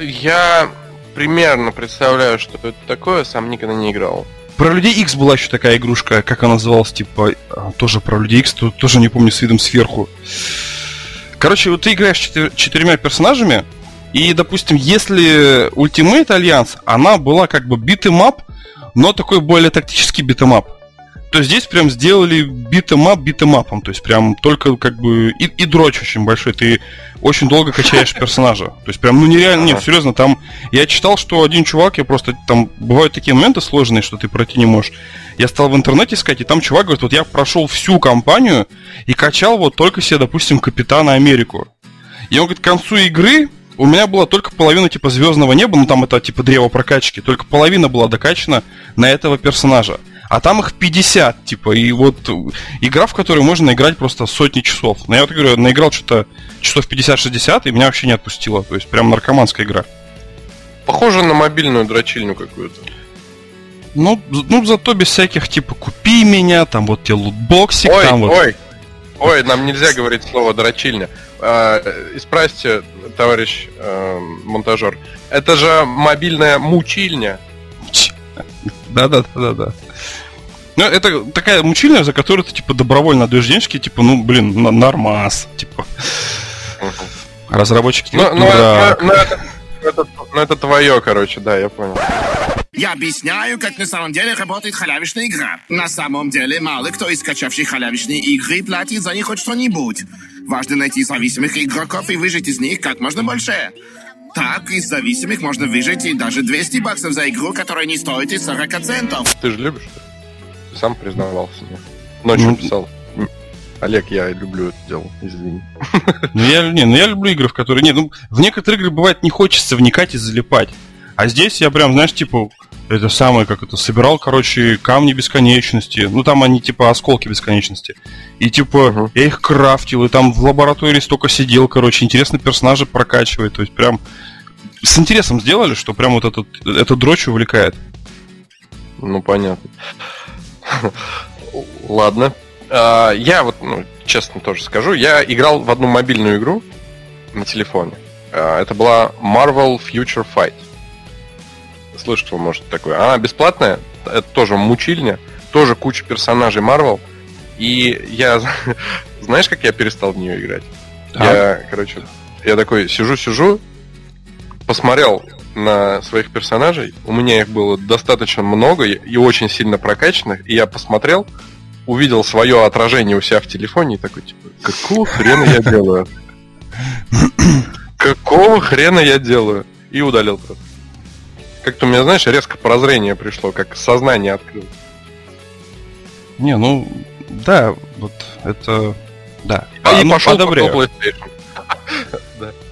Я примерно представляю, что это такое, сам никогда не играл. Про Людей X была еще такая игрушка, как она называлась, типа, а, тоже про Людей X, то- тоже не помню, с видом сверху. Короче, вот ты играешь четыр- четырьмя персонажами, и, допустим, если Ultimate Alliance, она была как бы beat 'em up, но такой более тактический beat 'em up. То здесь прям сделали битэмап битэмапом, то есть прям только как бы и, и дрочь очень большой, ты очень долго качаешь персонажа, то есть прям ну нереально, нет, серьезно, там я читал, что один чувак, я просто там бывают такие моменты сложные, что ты пройти не можешь. Я стал в интернете искать, и там чувак говорит, вот я прошел всю кампанию и качал вот только себе, допустим, Капитана Америку. И он говорит, к концу игры у меня была только половина типа звездного неба, ну там это типа древо прокачки, только половина была докачана на этого персонажа. А там их 50, типа, и вот игра, в которой можно играть просто сотни часов. Но я вот говорю, наиграл что-то часов 50-60, и меня вообще не отпустило. То есть прям наркоманская игра. Похоже на мобильную дрочильню какую-то. Ну, ну, зато без всяких, типа, купи меня, там вот тебе лутбоксик, ой, там вот... Ой, ой, нам нельзя говорить слово дрочильня. А, исправьте, товарищ э, монтажер. Это же мобильная мучильня. Да-да-да-да-да. Ну, это такая мучильня, за которую ты, типа, добровольно отдаешь денежки, типа, ну, блин, на- нормас, типа. Разработчики, Ну, ну, ну, ну, это, это- ну, это твое, короче, да, я понял. Я объясняю, как на самом деле работает халявичная игра. На самом деле, мало кто из скачавших халявичные игры платит за них хоть что-нибудь. Важно найти зависимых игроков и выжить из них как можно больше. Так, из зависимых можно выжить и даже 200 баксов за игру, которая не стоит и 40 центов. Ты же любишь? Сам признавался мне. Ночью Ну, писал. Олег, я люблю это дело, извини. Ну я, не, ну я люблю игры, в которые... Не, ну, в некоторые игры бывает не хочется вникать и залипать. А здесь я прям, знаешь, типа, это самое, как это, собирал, короче, камни бесконечности. Ну, там они, типа, осколки бесконечности. И, типа, Мгм. я их крафтил, и там в лаборатории столько сидел, короче, интересно персонажи прокачивает. То есть, прям с интересом сделали, что прям вот этот, этот дрочь увлекает. Ну, понятно. Ладно. А, Я вот, ну, честно тоже скажу, я играл в одну мобильную игру на телефоне. А, Это была Marvel Future Fight. Слышал, может, такое. Она бесплатная, это тоже мучильня, тоже куча персонажей Marvel. И я, знаешь, как я перестал в нее играть? Я, короче, я такой сижу-сижу, посмотрел на своих персонажей, у меня их было достаточно много и и очень сильно прокачанных, и я посмотрел, увидел свое отражение у себя в телефоне и такой, типа, какого хрена я делаю? Какого хрена я делаю? И удалил просто. Как-то у меня, знаешь, резко прозрение пришло, как сознание открылось. Не, ну, да, вот это... Да. и ну, пошел по PlayStation.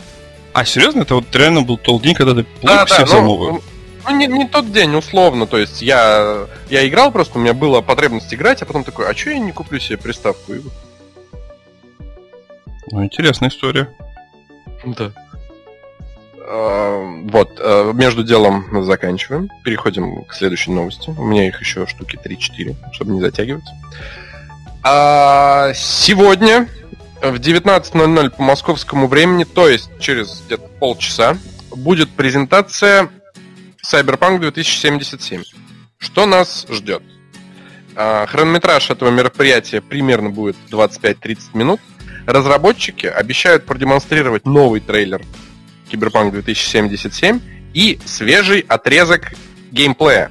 А, серьезно? Это вот реально был тот день, когда ты Да, да, взял ну, новую? ну, не, не тот день, условно. То есть я, я играл просто, у меня была потребность играть, а потом такой, а что я не куплю себе приставку? И Ну, интересная история. Да. А, Вот, а, между делом заканчиваем. Переходим к следующей новости. У меня их еще штуки 3-4, чтобы не затягивать. А, Сегодня в 19.00 по московскому времени, то есть через где-то полчаса, будет презентация Cyberpunk 2077. Что нас ждет? А, Хронометраж этого мероприятия примерно будет 25-30 минут. Разработчики обещают продемонстрировать новый трейлер Киберпанк 2077 и свежий отрезок геймплея.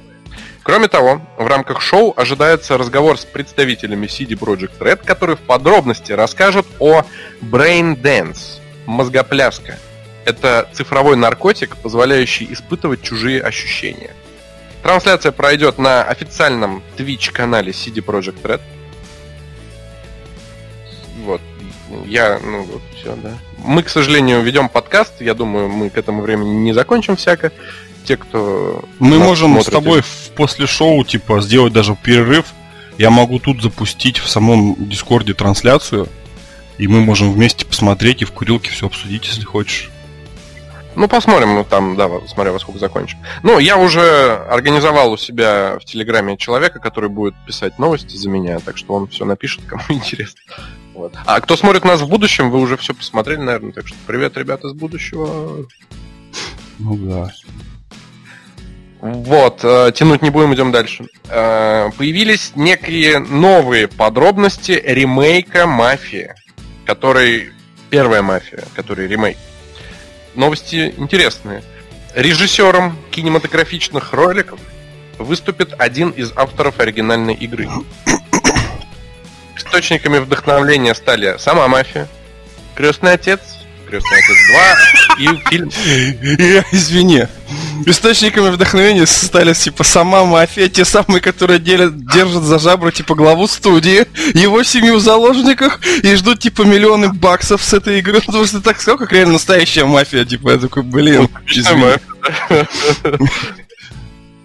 Кроме того, в рамках шоу ожидается разговор с представителями CD Projekt Red, которые в подробности расскажут о Brain Dance, мозгопляска. Это цифровой наркотик, позволяющий испытывать чужие ощущения. Трансляция пройдет на официальном Twitch-канале CD Projekt Red. Вот. Я, ну вот, все, да. Мы, к сожалению, ведем подкаст. Я думаю, мы к этому времени не закончим всяко. Те, кто... Мы можем с смотрит тобой после шоу, типа, сделать даже перерыв. Я могу тут запустить в самом Дискорде трансляцию. И мы можем вместе посмотреть и в курилке все обсудить, если хочешь. Ну, посмотрим, ну, там, да, смотря во сколько закончим. Ну, я уже организовал у себя в Телеграме человека, который будет писать новости за меня, так что он все напишет, кому интересно. Вот. А кто смотрит нас в будущем, вы уже все посмотрели, наверное, так что привет, ребята из будущего. Ну да. Вот, э, тянуть не будем, идем дальше. Э, появились некие новые подробности ремейка «Мафии», который... Первая «Мафия», который ремейк. Новости интересные. Режиссером кинематографичных роликов выступит один из авторов оригинальной игры. источниками вдохновления стали сама мафия, Крестный отец, Крестный отец 2 и фильм. Извини. Источниками вдохновения стали типа сама мафия, те самые, которые делят, держат за жабры типа главу студии, его семью в заложниках и ждут типа миллионы баксов с этой игры. Потому что так сказал, как реально настоящая мафия. Типа я такой, блин, извини.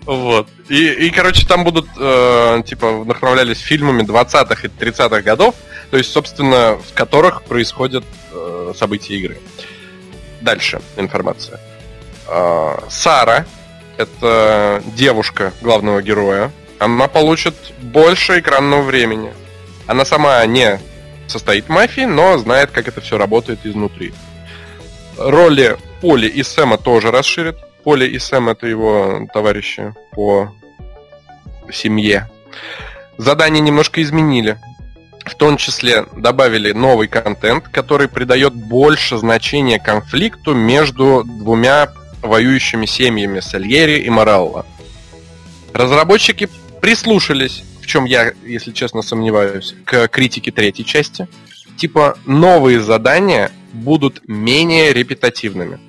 Вот. И, и, короче, там будут, э, типа, вдохновлялись фильмами 20-х и 30-х годов, то есть, собственно, в которых происходят э, события игры. Дальше информация. Э, Сара, это девушка главного героя, она получит больше экранного времени. Она сама не состоит в мафии, но знает, как это все работает изнутри. Роли Поли и Сэма тоже расширят. Поли и Сэм это его товарищи по семье. Задания немножко изменили. В том числе добавили новый контент, который придает больше значения конфликту между двумя воюющими семьями Сальери и Моралла. Разработчики прислушались, в чем я, если честно, сомневаюсь, к критике третьей части. Типа новые задания будут менее репетативными.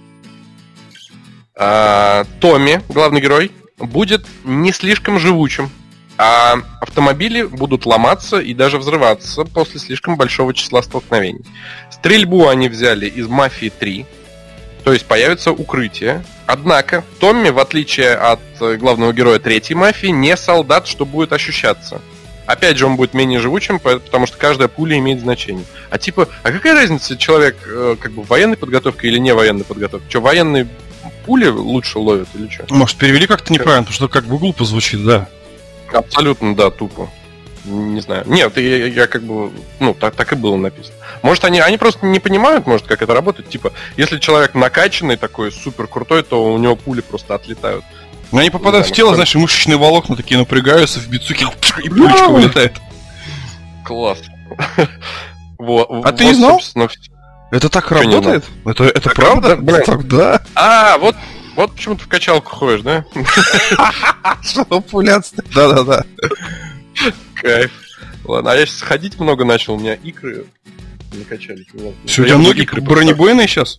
А, Томми, главный герой, будет не слишком живучим, а автомобили будут ломаться и даже взрываться после слишком большого числа столкновений. Стрельбу они взяли из «Мафии 3», то есть появится укрытие. Однако Томми, в отличие от э, главного героя третьей мафии, не солдат, что будет ощущаться. Опять же, он будет менее живучим, потому что каждая пуля имеет значение. А типа, а какая разница, человек э, как бы военной подготовкой или не военной подготовкой? Что, военные пули лучше ловят или что? Может, перевели как-то неправильно, потому что как бы глупо звучит, да. Абсолютно, да, тупо. Не знаю. Нет, я, я как бы, ну, так, так и было написано. Может, они, они просто не понимают, может, как это работает. Типа, если человек накачанный такой, супер крутой, то у него пули просто отлетают. Но они попадают Да, в тело, знаешь, и мышечные волокна такие напрягаются в бицуке, и пулечка вылетает. Класс. Вот, А ты не знал? Это так Чё работает? Это, это Так правда? правда? Блин. Так да. А, вот, вот почему ты в качалку ходишь, да? Что пуляться? Да-да-да. Кайф. Ладно, а я сейчас ходить много начал, у меня икры не качались. Ну, Что, у тебя ноги бронебойные сейчас?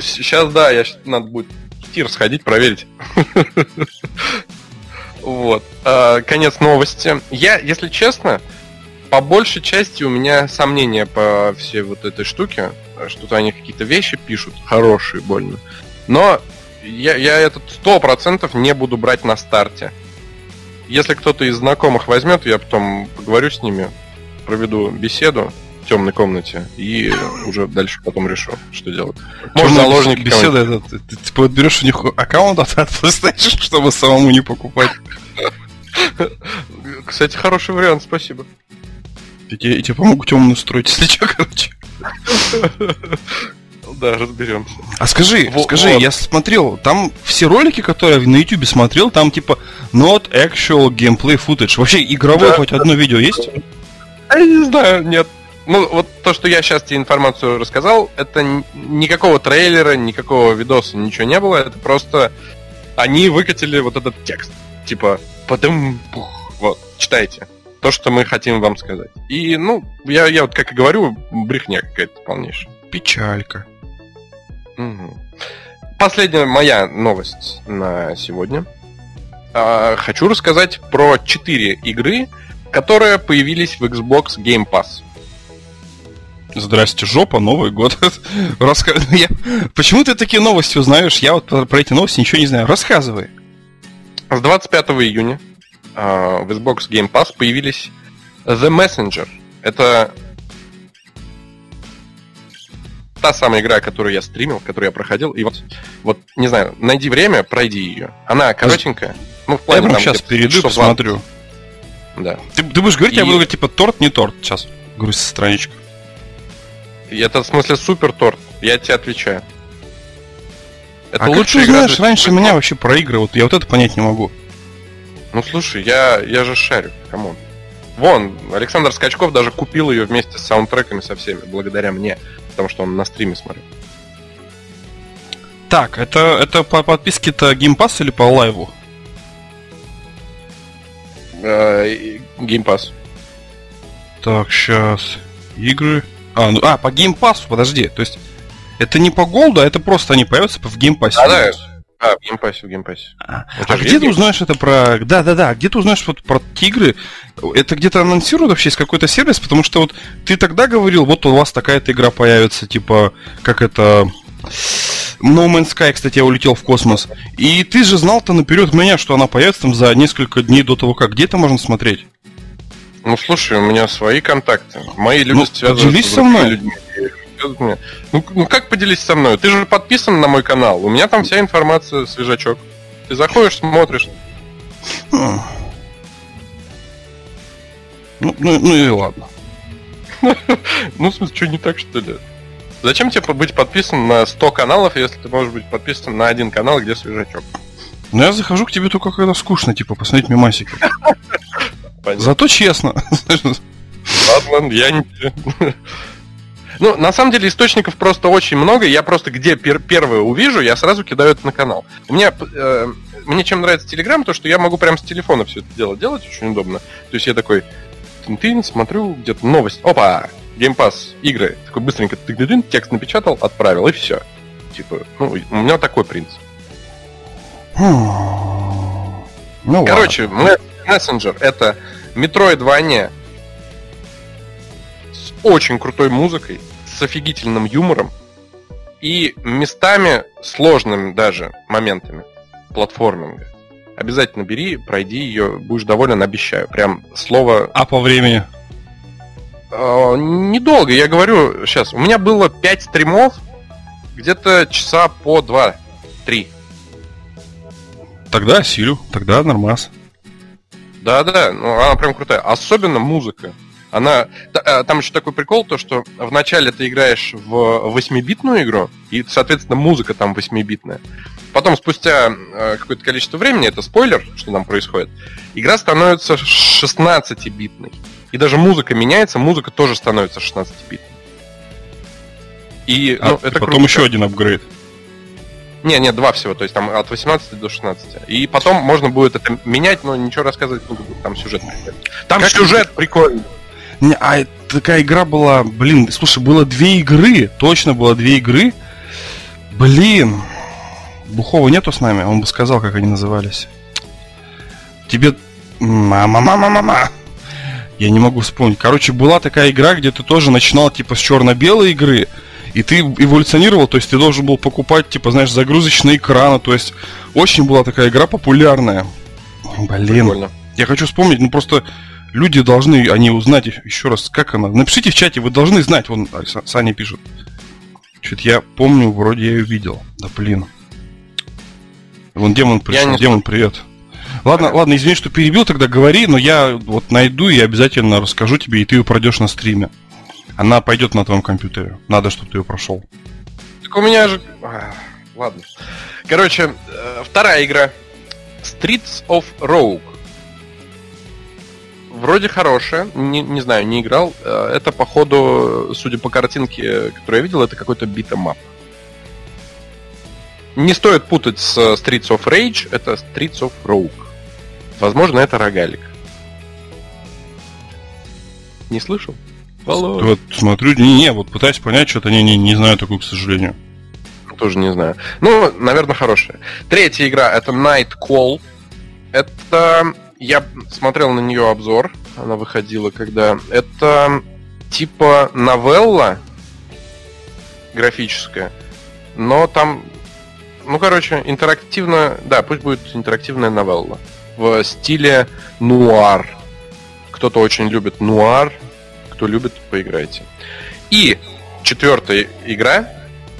Сейчас, да, я надо будет в тир сходить, проверить. Вот. А, Конец новости. Я, если честно, по большей части у меня сомнения по всей вот этой штуке. Что-то они какие-то вещи пишут, хорошие, больно. Но я, я этот сто процентов не буду брать на старте. Если кто-то из знакомых возьмет, я потом поговорю с ними, проведу беседу в темной комнате и уже дальше потом решу, что делать. Может, заложники беседа, это, ты, ты, типа, вот берешь у них аккаунт от от PlayStation, чтобы самому не покупать. Кстати, хороший вариант, спасибо. И тебе, и тебе помогут темную строить, если что, короче. Да, разберемся. А скажи, Во- скажи, вот. я смотрел, там все ролики, которые я на YouTube смотрел, там типа not actual gameplay footage. Вообще игровое Да. хоть одно видео есть? Я не знаю, нет. Ну, вот то, что я сейчас тебе информацию рассказал, это никакого трейлера, никакого видоса, ничего не было. Это просто они выкатили вот этот текст. Типа, потом, пух, вот, читайте. То, что мы хотим вам сказать. И, ну, я, я вот как и говорю, брехня какая-то полнейшая. Печалька. Мгм. Последняя моя новость на сегодня. А, Хочу рассказать про четыре игры, которые появились в Xbox Game Pass. Здрасте, жопа, Новый год. Раска- я- Почему ты такие новости узнаешь? Я вот про эти новости ничего не знаю. Рассказывай. С 25 июня в Xbox Game Pass появились The Messenger. Это та самая игра, которую я стримил, которую я проходил. И вот, вот не знаю, найди время, пройди ее. Она коротенькая. Ну, в Я плане прям там сейчас где-то перейду и посмотрю. 20. Да. Ты, ты будешь говорить, я И- буду говорить, типа, торт, не торт. Сейчас. Грузись, страничка. И это в смысле супер торт. Я тебе отвечаю. Это а как лучшая ты игра знаешь раньше меня вообще про игры? Вот я вот это понять не могу. Ну слушай, я, я же шарю, come on. Вон, Александр Скачков даже купил ее вместе с саундтреками со всеми, благодаря мне, потому что он на стриме смотрел. Так, это, это по подписке-то Pass или по Live у? Э, Game Pass. Так, сейчас. Игры. А, ну, а, по Pass, подожди. То есть, это не по Gold у, а это просто они появятся в Pass. Да, да. А, в геймпассе, в геймпассе. А, а где ты узнаешь это про... Да, да, да. Где ты узнаешь вот про эти игры? Это где-то анонсируют вообще, есть какой-то сервис? Потому что вот ты тогда говорил, вот у вас такая-то игра появится, типа, как это... No Man's Sky, кстати, я улетел в космос. И ты же знал-то наперед меня, что она появится там за несколько дней до того, как. Где это можно смотреть? Ну, слушай, у меня свои контакты. Мои люди Ну, связаны с со мной. людьми. Ну, ну, как поделись со мной? Ты же подписан на мой канал. У меня там вся информация, свежачок. Ты заходишь, смотришь. Хм. Ну, ну, ну и ладно. Ну, в смысле, что не так, что ли? Зачем тебе быть подписан на 100 каналов, если ты можешь быть подписан на один канал, где свежачок? Но я захожу к тебе только когда скучно, типа, посмотреть мимасики. Зато честно. Ладно, я не... Ну, на самом деле, источников просто очень много. Я просто где пер- первое увижу, я сразу кидаю это на канал. У меня... э, мне чем нравится Телеграм, то, что я могу прямо с телефона все это дело делать, очень удобно. То есть я такой... Тын-тын, смотрю, где-то новость. Опа! Геймпас, игры. Такой быстренько тык тын текст напечатал, отправил, и все. Типа, ну, у меня такой принцип. Ну. Короче, Ме- Messenger это Metroidvania с очень крутой музыкой, с офигительным юмором и местами сложными даже моментами платформинга. Обязательно бери, пройди ее, будешь доволен, обещаю. Прям слово А по времени? э, недолго, я говорю сейчас. У меня было 5 стримов, где-то часа по 2-3. Тогда силю, тогда нормас. Да-да, ну она прям крутая. Особенно музыка. Она... э, Там еще такой прикол, то что вначале ты играешь в 8-битную игру, и, соответственно, музыка там 8-битная. Потом, спустя э, какое-то количество времени, это спойлер, что там происходит, игра становится 16-битной. И даже музыка меняется, музыка тоже становится 16-битной. И, А, ну, это потом круто. еще один апгрейд. Не, не, два всего, то есть там от 18 до 16. И потом можно будет это менять, но ничего рассказывать не буду, там сюжет. Там Как сюжет прикольный. Не, а такая игра была, блин, слушай, было две игры, точно было две игры. Блин, Бухова нету с нами, он бы сказал, как они назывались. Тебе... Мама-мама-мама! Я не могу вспомнить. Короче, была такая игра, где ты тоже начинал типа с черно-белой игры, и ты эволюционировал, то есть ты должен был покупать, типа, знаешь, загрузочные экраны, то есть очень была такая игра популярная. Блин, Прикольно. я хочу вспомнить, ну просто люди должны, они узнать еще раз, как она. Напишите в чате, вы должны знать, вон а, Са- Саня пишет. Что-то я помню, вроде я ее видел. Да блин. Вон демон пришел, не демон, привет. Ладно, ладно, извини, что перебил, тогда говори, но я вот найду и обязательно расскажу тебе, и ты ее пройдешь на стриме. Она пойдет на твоем компьютере. Надо, чтобы ты ее прошел. Так у меня же... А, Ладно. Короче, э, вторая игра. Streets of Rogue. Вроде хорошая, не, не знаю, не играл. Э, Это, походу, судя по картинке, которую я видел, это какой-то beat 'em up. Не стоит путать с Streets of Rage, это Streets of Rogue. Возможно, это рогалик. Не слышал? Володь. Вот смотрю, не, не, вот пытаюсь понять, что-то не, не, не знаю такую, к сожалению. Тоже не знаю. Ну, наверное, хорошая. Третья игра это Night Call. Это я смотрел на нее обзор. Она выходила когда. Это типа новелла графическая. Но там. Ну, короче, интерактивно. Да, пусть будет интерактивная новелла. В стиле нуар. Кто-то очень любит нуар. Кто любит, поиграйте. И четвертая игра,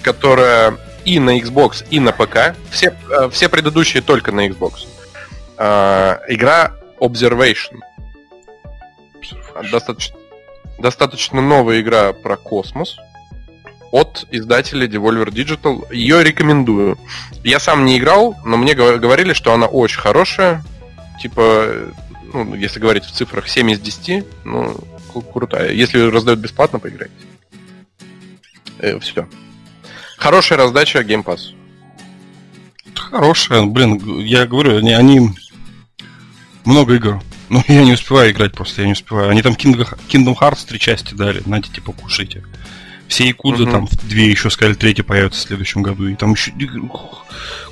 которая и на Xbox, и на ПК. Все, э, все предыдущие только на Xbox. А, игра Observation. Достаточно, достаточно новая игра про космос от издателя Devolver Digital. Ее рекомендую. Я сам не играл, но мне гов- говорили, что она очень хорошая. Типа, э, ну, если говорить в цифрах 7 из 10, ну, кру- крутая. Если раздают бесплатно, поиграйте. все. Хорошая раздача Game Pass. Хорошая, блин, я говорю, они, они много игр Ну, я не успеваю играть просто, я не успеваю. Они там Kingdom, Kingdom Hearts три части дали, знаете, типа, кушайте. Все Якудзы Мгм. там две еще сказали, третья появится в следующем году. И там еще...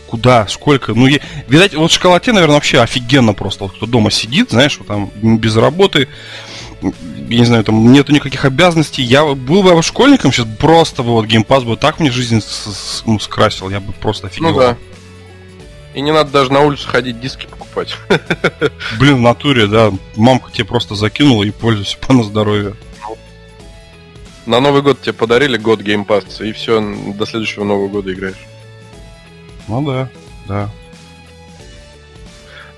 Куда? Сколько? Ну, я... видать, вот в шоколаде, наверное, вообще офигенно просто. Вот кто дома сидит, знаешь, вот там без работы, я не знаю, там нету никаких обязанностей. Я был бы школьником, сейчас просто бы вот геймпас бы так мне жизнь с- с- ну, скрасил, я бы просто офигел. Ну да. И не надо даже на улицу ходить, диски покупать. Блин, в натуре, да, мамка тебе просто закинула и пользуйся по на здоровье. На Новый год тебе подарили год геймпасса, и все, до следующего Нового года играешь. Ну да, да.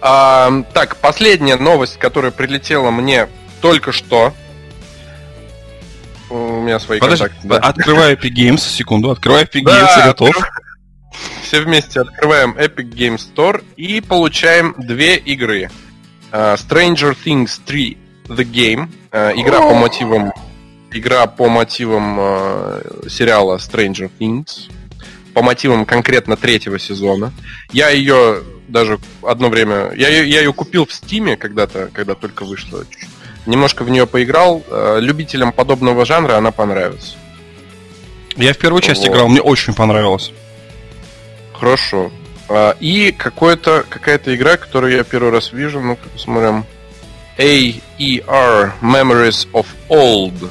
А, так, последняя новость, которая прилетела мне только что. У меня свои Подожди, контакты. да. открываю Epic Games, секунду, открываю Epic Да, Games, я готов. Все вместе открываем Epic Game Store и получаем две игры. А, Stranger Things 3 The Game. а, Игра по мотивам игра по мотивам э, сериала Stranger Things. По мотивам конкретно третьего сезона. Я ее даже одно время... Я, я ее купил в Стиме когда-то, когда только вышла. Немножко в нее поиграл. Любителям подобного жанра она понравится. Я в первую часть Вот. играл, мне очень понравилось. Хорошо. А, И какое-то, какая-то игра, которую я первый раз вижу, ну-ка посмотрим. AER Memories of Old.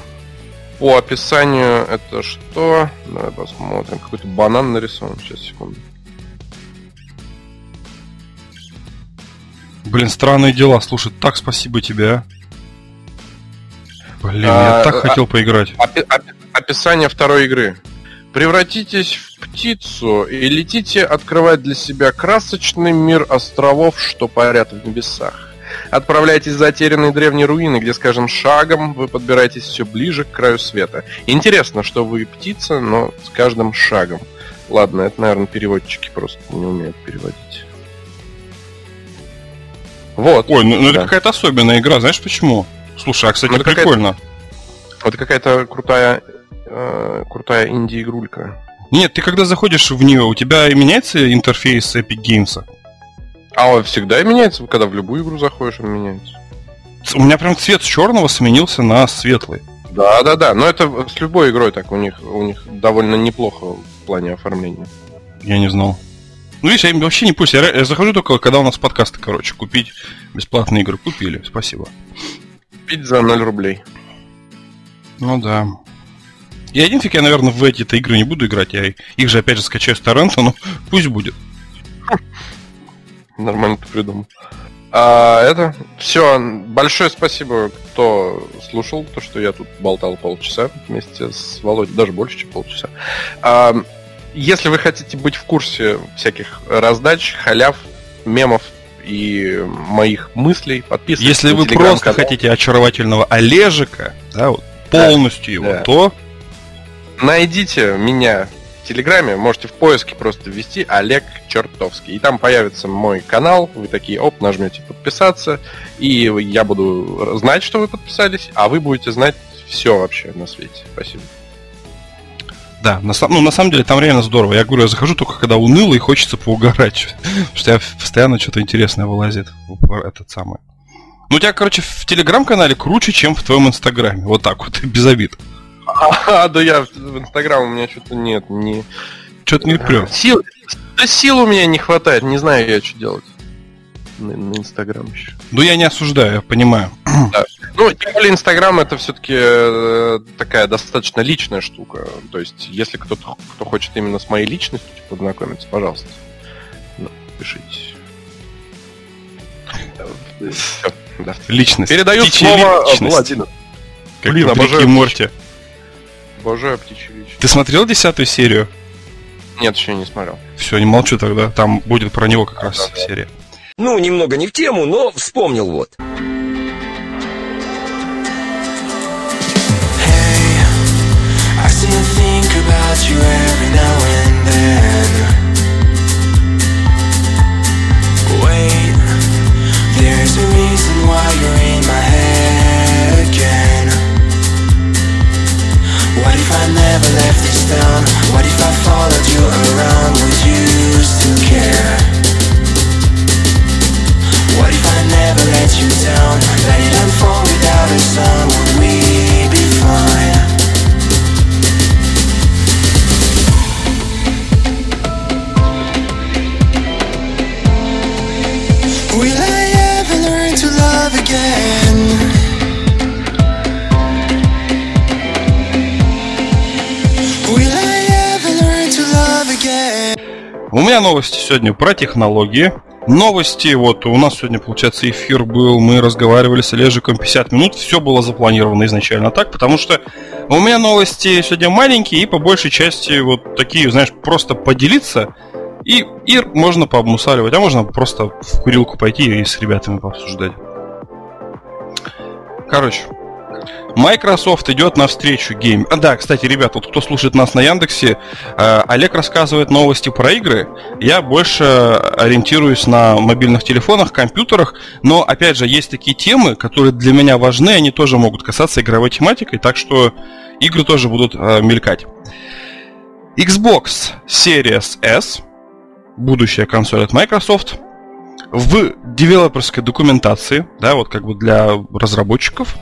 По описанию это что? Давай посмотрим. Какой-то банан нарисован. Сейчас, секунду. Блин, странные дела. Слушай, так спасибо тебе, а. Блин, А, я так а- хотел поиграть. Опи- опи- описание второй игры. Превратитесь в птицу и летите открывать для себя красочный мир островов, что парят в небесах. Отправляйтесь в затерянные древние руины, где с каждым шагом вы подбираетесь все ближе к краю света. Интересно, что вы птица, но с каждым шагом. Ладно, это, наверное, переводчики просто не умеют переводить. Вот. Ой, ну, ну это Да. какая-то особенная игра, знаешь почему? Слушай, а кстати, Ну, это прикольно. Это какая-то крутая, э, крутая инди-игрулька. Нет, ты когда заходишь в нее, у тебя меняется интерфейс Epic Games? А он всегда меняется, когда в любую игру заходишь, он меняется. У меня прям цвет черного сменился на светлый. Да, да, да. Но это с любой игрой так. У них, у них довольно неплохо в плане оформления. Я не знал. Ну, видишь, я вообще не пусть. Я, я захожу только, когда у нас подкасты, короче, купить бесплатные игры. Купили, спасибо. Пить за 0 рублей. Ну да. И один фиг я, наверное, в эти-то игры не буду играть. Я их же опять же скачаю с торрента, но пусть будет. Нормально ты придумал. А, это все. Большое спасибо, кто слушал то, что я тут болтал полчаса вместе с Володей, даже больше, чем полчаса. А, если вы хотите быть в курсе всяких раздач, халяв, мемов и моих мыслей, подписывайтесь. Если вы просто хотите очаровательного Олежика, да, вот, полностью его, да. то Найдите меня в Телеграме, можете в поиске просто ввести Олег Чертовский. И там появится мой канал, вы такие, оп, нажмете подписаться, и я буду знать, что вы подписались, а вы будете знать все вообще на свете. Спасибо. да, на, ну, на самом деле там реально здорово. Я говорю, я захожу только когда уныло и хочется поугарать. Потому что я постоянно что-то интересное вылазит. Этот самый. Ну, у тебя, короче, в телеграм-канале круче, чем в твоем инстаграме. Вот так вот, без обид. А, да я в Инстаграм у меня что-то нет, не... Что-то не прет. Сил, да сил у меня не хватает, не знаю я, что делать. На, на Инстаграм еще. Ну, я не осуждаю, я понимаю. Ну, тем более Инстаграм это все-таки такая достаточно личная штука. То есть, если кто-то кто хочет именно с моей личностью типа, познакомиться, пожалуйста, ну, пишите. Всё, да. Личность. Передаю Птичья слово личность. Владимиру. Как Блин, обожаю и Морти. Обожаю птичью речь. Ты смотрел десятую серию? Нет, еще не смотрел. Все, не молчу тогда. Там будет про него как раз Да-да. серия. Ну, немного не в тему, но вспомнил вот. There's a reason why you're in my head I never left this town? What if I followed you around? Would you still care? What if I never let you down? Let it unfold without a sound Would we be fine? Will I ever learn to love again? У меня новости сегодня про технологии. Новости, вот у нас сегодня, получается, эфир был, мы разговаривали с Олежиком 50 минут, все было запланировано изначально так, потому что у меня новости сегодня маленькие и по большей части вот такие, знаешь, просто поделиться, и, и можно пообмусаливать, а можно просто в курилку пойти и с ребятами пообсуждать. Короче, Microsoft идет навстречу гейм. А, да, кстати, ребят, вот кто слушает нас на Яндексе, э, Олег рассказывает новости про игры. Я больше ориентируюсь на мобильных телефонах, компьютерах, но опять же есть такие темы, которые для меня важны, они тоже могут касаться игровой тематики, так что игры тоже будут э, мелькать. Xbox Series S, будущая консоль от Microsoft, в девелоперской документации, да, вот как бы для разработчиков,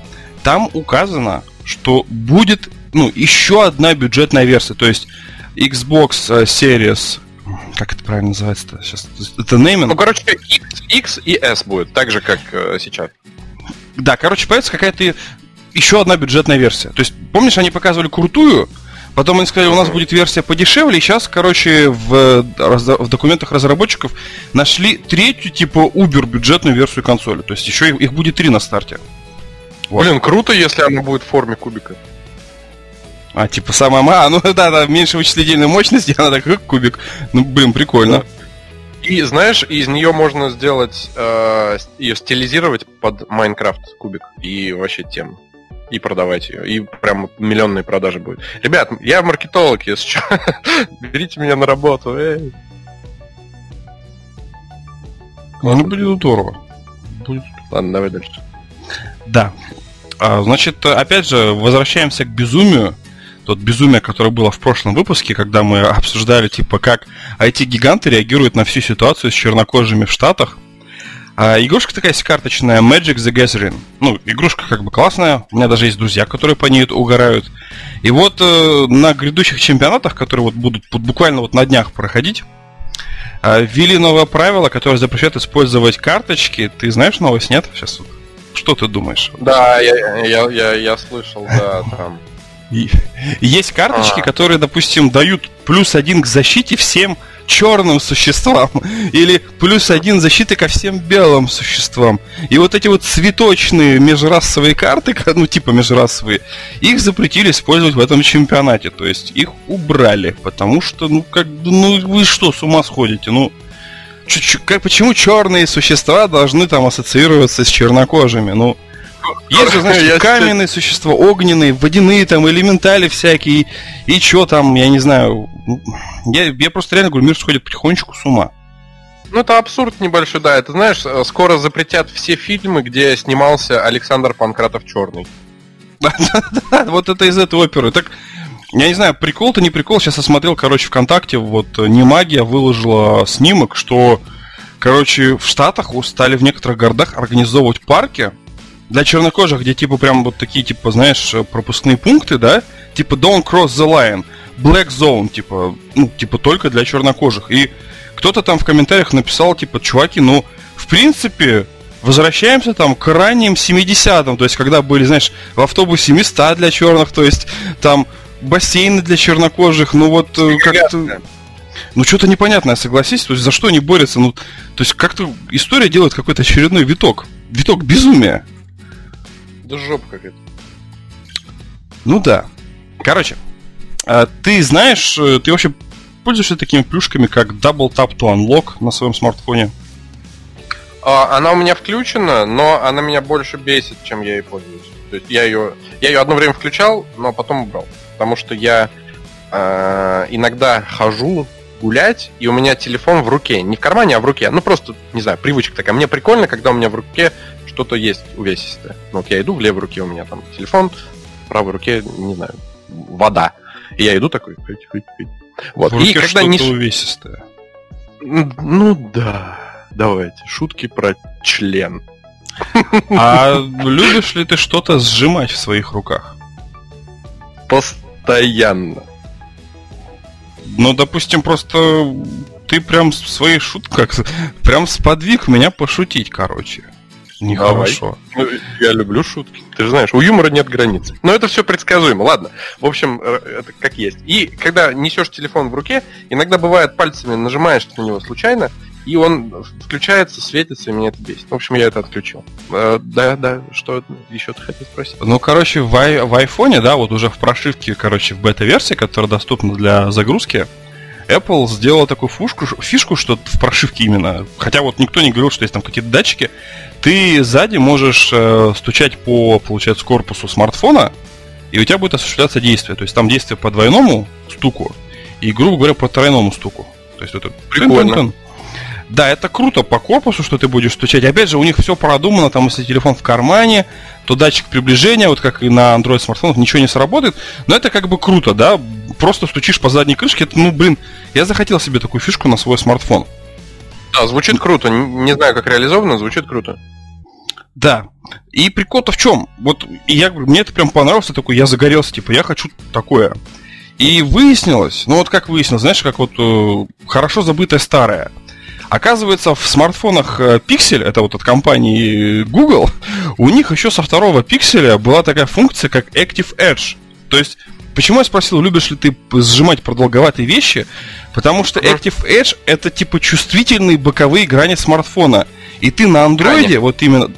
там указано, что будет, ну, еще одна бюджетная версия, то есть Xbox э, Series, как это правильно называется-то? Сейчас, это нейминг? Ну, короче, X, X и S будет, так же, как э, сейчас. Да, короче, появится какая-то еще одна бюджетная версия. То есть, помнишь, они показывали крутую, потом они сказали, у нас будет версия подешевле, и сейчас, короче, в, раз- в документах разработчиков нашли третью, типа, убер бюджетную версию консоли. То есть, еще их, их будет три на старте. Вот. Блин, круто, если она будет в форме кубика. А, типа, самая ма... А, ну да, да, меньше вычислительной мощности, она так, как кубик. Ну, блин, прикольно. И знаешь, из нее можно сделать э, ее стилизировать под Майнкрафт кубик и вообще тему. И продавать ее. И прям миллионные продажи будет. Ребят, я маркетолог, если что. Берите меня на работу. эй. Ну, будет здорово. Будет Ладно, давай дальше. Да. А, значит, опять же, возвращаемся к безумию. Тот безумие, которое было в прошлом выпуске, когда мы обсуждали, типа, как IT-гиганты реагируют на всю ситуацию с чернокожими в Штатах. А, игрушка такая карточная Magic the Gathering. Ну, игрушка как бы классная. У меня даже есть друзья, которые по ней угорают. И вот э, на грядущих чемпионатах, которые вот будут буквально вот на днях проходить, а, ввели новое правило, которое запрещает использовать карточки. Ты знаешь новость, нет? Сейчас вот. Что ты думаешь? Да, я, я, я, я слышал, да, там. Есть карточки, А. которые, допустим, дают плюс один к защите всем черным существам. Или плюс один защиты ко всем белым существам. И вот эти вот цветочные межрасовые карты, ка- ну типа межрасовые, их запретили использовать в этом чемпионате. То есть их убрали. Потому что, ну как, ну вы что, с ума сходите? Ну, чё- чё- как, почему черные существа должны там ассоциироваться с чернокожими? Ну, есть же, знаешь, Я каменные существа, огненные, водяные там, элементали всякие, и чё там, я не знаю. Я, я просто реально говорю, мир сходит потихонечку с ума. Ну, это абсурд небольшой, да. Это знаешь, э, скоро запретят все фильмы, где снимался Александр Панкратов Черный. Вот это из этой оперы. Так, я не знаю, прикол-то не прикол. Сейчас я смотрел, короче, ВКонтакте, вот э, не магия выложила снимок, что, короче, в Штатах стали в некоторых городах организовывать парки для чернокожих, где типа прям вот такие, типа, знаешь, э, пропускные пункты, да? Типа Don't Cross the Line, Black Zone, типа, ну, типа только для чернокожих. И кто-то там в комментариях написал, типа, чуваки, ну, в принципе, возвращаемся там к ранним 70-м, то есть когда были, знаешь, в автобусе места для черных, то есть там бассейны для чернокожих, ну вот э, как-то... Ну что-то непонятное, согласись, то есть за что они борются, ну, то есть как-то история делает какой-то очередной виток, виток безумия. Да жопа какая-то. Ну да. Короче, а ты знаешь, э, ты вообще пользуешься такими плюшками, как Double Tap to Unlock на своем смартфоне? А, она у меня включена, но она меня больше бесит, чем я ей пользуюсь. То есть я ее, я ее одно время включал, но потом убрал. Потому что я э, иногда хожу гулять, и у меня телефон в руке. Не в кармане, а в руке. Ну просто, не знаю, привычка такая. Мне прикольно, когда у меня в руке что-то есть увесистое. Ну вот я иду, в левой руке у меня там телефон, в правой руке, не знаю, вода. И я иду такой, хыть, хыть, хыть. Вот. В И руке когда что-то не... увесистое. Ну да, давайте, шутки про член. А любишь ли ты что-то сжимать в своих руках? Постоянно. Ну, допустим, просто ты прям в своей шутках прям сподвиг меня пошутить, короче. Нехорошо. Ну, я люблю шутки. Ты же знаешь, у юмора нет границ. Но это все предсказуемо. Ладно. В общем, э, это как есть. И когда несешь телефон в руке, иногда бывает пальцами нажимаешь на него случайно, и он включается, светится, и меня это бесит. В общем, я это отключил. Э, да, да, что еще ты хотел спросить? Ну, короче, в, в айфоне, да, вот уже в прошивке, короче, в бета-версии, которая доступна для загрузки, Apple сделала такую фушку, фишку, что в прошивке именно, хотя вот никто не говорил, что есть там какие-то датчики, ты сзади можешь э, стучать по, получается, корпусу смартфона, и у тебя будет осуществляться действие. То есть там действие по двойному стуку и, грубо говоря, по тройному стуку. То есть это Прикольно. тын-тын-тын. Да, это круто по корпусу, что ты будешь стучать. Опять же, у них все продумано, там, если телефон в кармане, то датчик приближения, вот как и на Android смартфонах, ничего не сработает. Но это как бы круто, да? Просто стучишь по задней крышке. Это, ну, блин, я захотел себе такую фишку на свой смартфон. Да, звучит круто. Не знаю, как реализовано, звучит круто. Да. И прикол-то в чем? Вот я говорю, мне это прям понравилось, такой, я загорелся, типа, я хочу такое. И выяснилось, ну вот как выяснилось, знаешь, как вот э, хорошо забытое старое. Оказывается, в смартфонах э, Pixel, это вот от компании Google, у них еще со второго пикселя была такая функция, как Active Edge. То есть, почему я спросил, любишь ли ты сжимать продолговатые вещи? Потому что. Active Edge это типа чувствительные боковые грани смартфона. И ты на андроиде, вот именно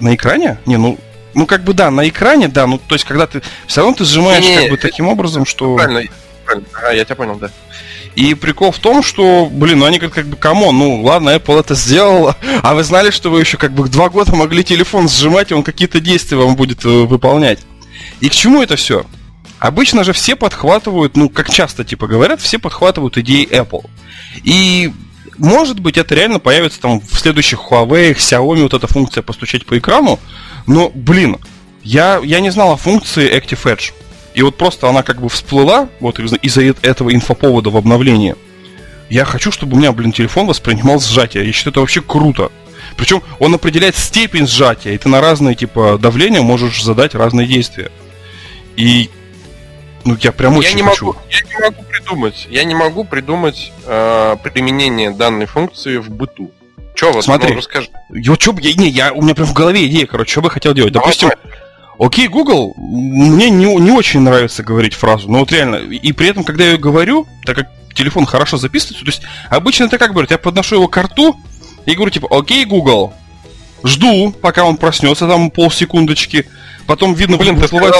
на экране? Не, ну, ну как бы да, на экране, да, ну то есть когда ты все равно ты сжимаешь Не, как бы таким образом, что Правильно, правильно. А, я тебя понял, да. И прикол в том, что, блин, ну они как, как бы, come on, ну ладно, Apple это сделала, а вы знали, что вы еще как бы два года могли телефон сжимать, и он какие-то действия вам будет э, выполнять. И к чему это все? Обычно же все подхватывают, ну, как часто типа говорят, все подхватывают идеи Apple. И может быть, это реально появится там в следующих Huawei, Xiaomi, вот эта функция постучать по экрану. Но, блин, я, я не знал о функции Active Edge. И вот просто она как бы всплыла вот из- из-за этого инфоповода в обновлении. Я хочу, чтобы у меня, блин, телефон воспринимал сжатие. Я считаю, это вообще круто. Причем он определяет степень сжатия, и ты на разные типа давления можешь задать разные действия. И ну я прям очень я не хочу. могу, я не могу придумать. Я не могу придумать э, применение данной функции в быту. Че вот, Смотри. ну, расскажи. Вот бы я, не, я, у меня прям в голове идея, короче, что бы я хотел делать. Давай, Допустим, окей, Google, мне не, не очень нравится говорить фразу, но вот реально, и при этом, когда я ее говорю, так как телефон хорошо записывается, то есть обычно это как говорят, я подношу его к рту и говорю, типа, окей, Google, жду, пока он проснется, там полсекундочки, потом видно, Блин, выплывает...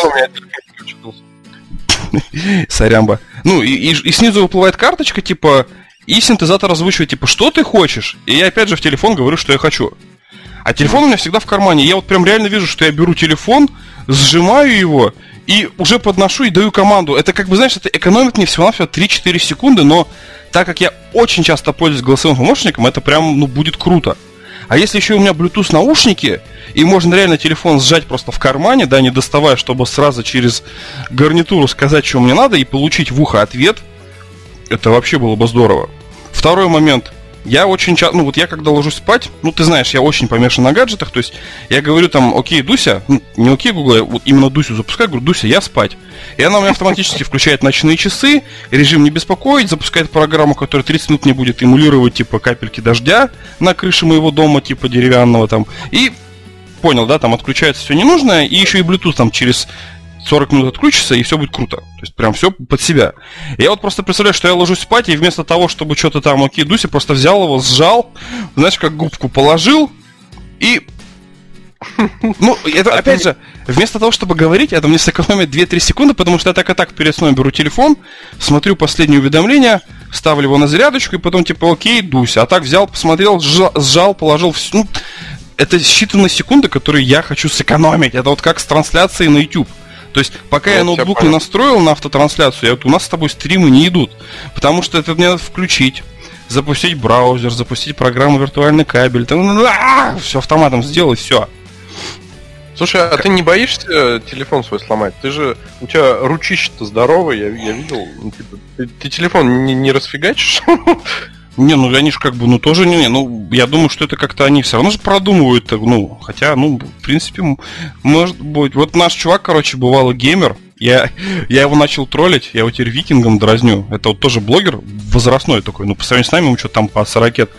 Сорямба. Ну, и, и- и снизу выплывает карточка, типа, и синтезатор озвучивает, типа, что ты хочешь? И я опять же в телефон говорю, что я хочу. А телефон у меня всегда в кармане. Я вот прям реально вижу, что я беру телефон, сжимаю его и уже подношу и даю команду. Это как бы, знаешь, это экономит мне всего-навсего 3-4 секунды, но так как я очень часто пользуюсь голосовым помощником, это прям, ну, будет круто. А если еще у меня Bluetooth наушники, и можно реально телефон сжать просто в кармане, да, не доставая, чтобы сразу через гарнитуру сказать, что мне надо, и получить в ухо ответ, это вообще было бы здорово. Второй момент. Я очень часто, ну вот я когда ложусь спать, ну ты знаешь, я очень помешан на гаджетах, то есть я говорю там, окей, Дуся, ну, не окей, Google, я вот именно Дусю запускаю, говорю, Дуся, я спать. И она у меня автоматически включает ночные часы, режим не беспокоить, запускает программу, которая 30 минут мне будет эмулировать, типа, капельки дождя на крыше моего дома, типа, деревянного там. И понял, да, там отключается все ненужное, и еще и Bluetooth там через 40 минут отключится, и все будет круто. То есть прям все под себя. Я вот просто представляю, что я ложусь спать, и вместо того, чтобы что-то там, окей, Дуся, просто взял его, сжал, знаешь, как губку положил, и... Ну, это, опять же, вместо того, чтобы говорить, это мне сэкономит 2-3 секунды, потому что я так и так перед сном беру телефон, смотрю последнее уведомление, ставлю его на зарядочку, и потом типа, окей, Дуся. А так взял, посмотрел, сжал, положил, ну, это считанные секунды, которые я хочу сэкономить. Это вот как с трансляцией на YouTube. То есть, пока Ну, я ноутбук не настроил на автотрансляцию, я, вот у нас с тобой стримы не идут. Потому что это мне надо включить, запустить браузер, запустить программу виртуальный кабель, все автоматом сделай, все. Слушай, а ты не боишься телефон свой сломать? Ты же, у тебя ручище-то здоровое, я, я видел. Ну, типа, ты, ты телефон не, не расфигачишь? Не, ну они же как бы, ну тоже не, ну я думаю, что это как-то они все равно же продумывают, так, ну, хотя, ну, в принципе, может быть. Вот наш чувак, короче, бывалый геймер, я, я его начал троллить, я его теперь викингом дразню. Это вот тоже блогер, возрастной такой, ну, по сравнению с нами, ему что-то там по 40 лет.